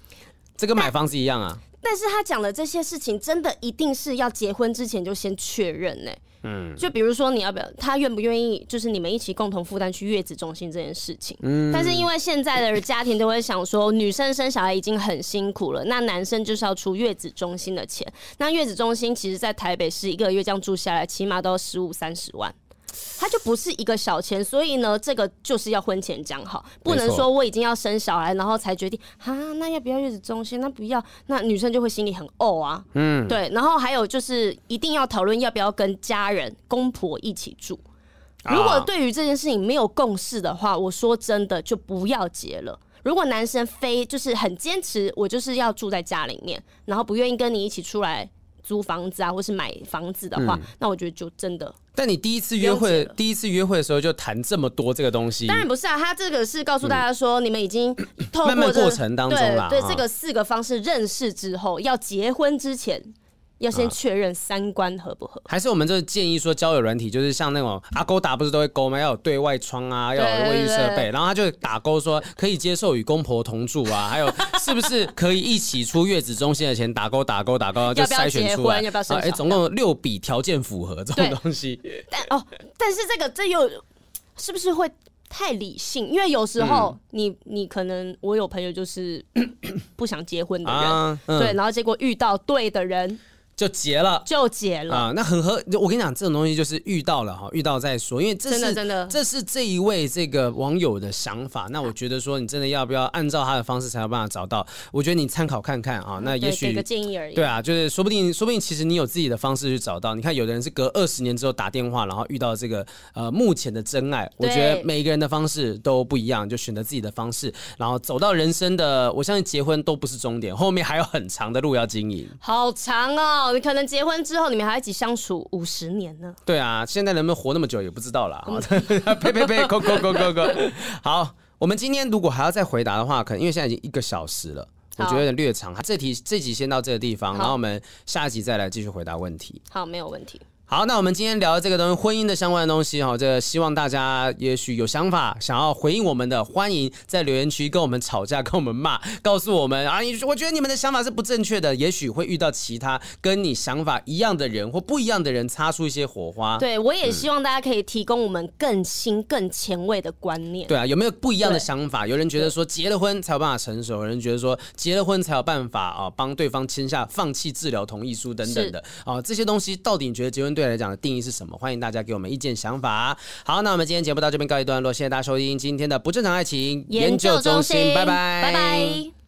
这跟买房子一样啊。但，但是他讲的这些事情，真的一定是要结婚之前就先确认呢？嗯，就比如说你要不要，他愿不愿意，就是你们一起共同负担去月子中心这件事情。嗯。但是因为现在的家庭都会想说，女生生小孩已经很辛苦了，那男生就是要出月子中心的钱。那月子中心其实，在台北市一个月这样住下来，起码都要十五三十万。他就不是一个小钱，所以呢，这个就是要婚前讲好，不能说我已经要生小孩，然后才决定啊，那要不要月子中心？那不要，那女生就会心里很怄啊。嗯，对。然后还有就是一定要讨论要不要跟家人、公婆一起住。如果对于这件事情没有共识的话，我说真的就不要结了。如果男生非就是很坚持，我就是要住在家里面，然后不愿意跟你一起出来租房子啊，或是买房子的话，嗯、那我觉得就真的。但你第一次约会，第一次约会的时候就谈这么多这个东西，当然不是啊。他这个是告诉大家说，你们已经透过、过程当中啦，对，对这个四个方式认识之后，要结婚之前。要先确认三观合不合，还是我们这建议说交友软体就是像那种阿勾达不是都会勾吗？要有对外窗啊，要有卫浴设备，然后他就打勾说可以接受与公婆同住啊，还有是不是可以一起出月子中心的钱？打勾打勾打勾 就筛选出来，要不要生？哎，总共六笔条件符合这种东西。但哦，但是这个这又是不是会太理性？因为有时候你、嗯、你可能我有朋友就是 不想结婚的人，啊嗯、对，然后结果遇到对的人。就结了，就结了啊！那很合，我跟你讲，这种东西就是遇到了哈，遇到再说，因为这是真的，真的，这是这一位这个网友的想法。那我觉得说，你真的要不要按照他的方式才有办法找到？我觉得你参考看看啊。那也许给个建议而已。对啊，就是说不定，说不定其实你有自己的方式去找到。你看，有的人是隔二十年之后打电话，然后遇到这个呃目前的真爱。我觉得每一个人的方式都不一样，就选择自己的方式，然后走到人生的。我相信结婚都不是终点，后面还有很长的路要经营。好长哦，你可能结婚。之后你们还一起相处五十年呢？对啊，现在能不能活那么久也不知道啦。呸呸呸，Go Go Go Go Go！好，我们今天如果还要再回答的话，可能因为现在已经一个小时了，我觉得有点略长。这题这集先到这个地方，然后我们下一集再来继续回答问题。好，没有问题。好，那我们今天聊的这个东西，婚姻的相关的东西哈，这个希望大家也许有想法，想要回应我们的，欢迎在留言区跟我们吵架，跟我们骂，告诉我们啊，你我觉得你们的想法是不正确的，也许会遇到其他跟你想法一样的人或不一样的人，擦出一些火花。对，我也希望大家可以提供我们更新、更前卫的观念。对啊，有没有不一样的想法？有人觉得说结了婚才有办法成熟，有人觉得说结了婚才有办法啊，帮对方签下放弃治疗同意书等等的啊，这些东西到底你觉得结婚对来讲的定义是什么？欢迎大家给我们意见想法。好，那我们今天节目到这边告一段落，谢谢大家收听今天的不正常爱情研究中心，拜拜，拜拜。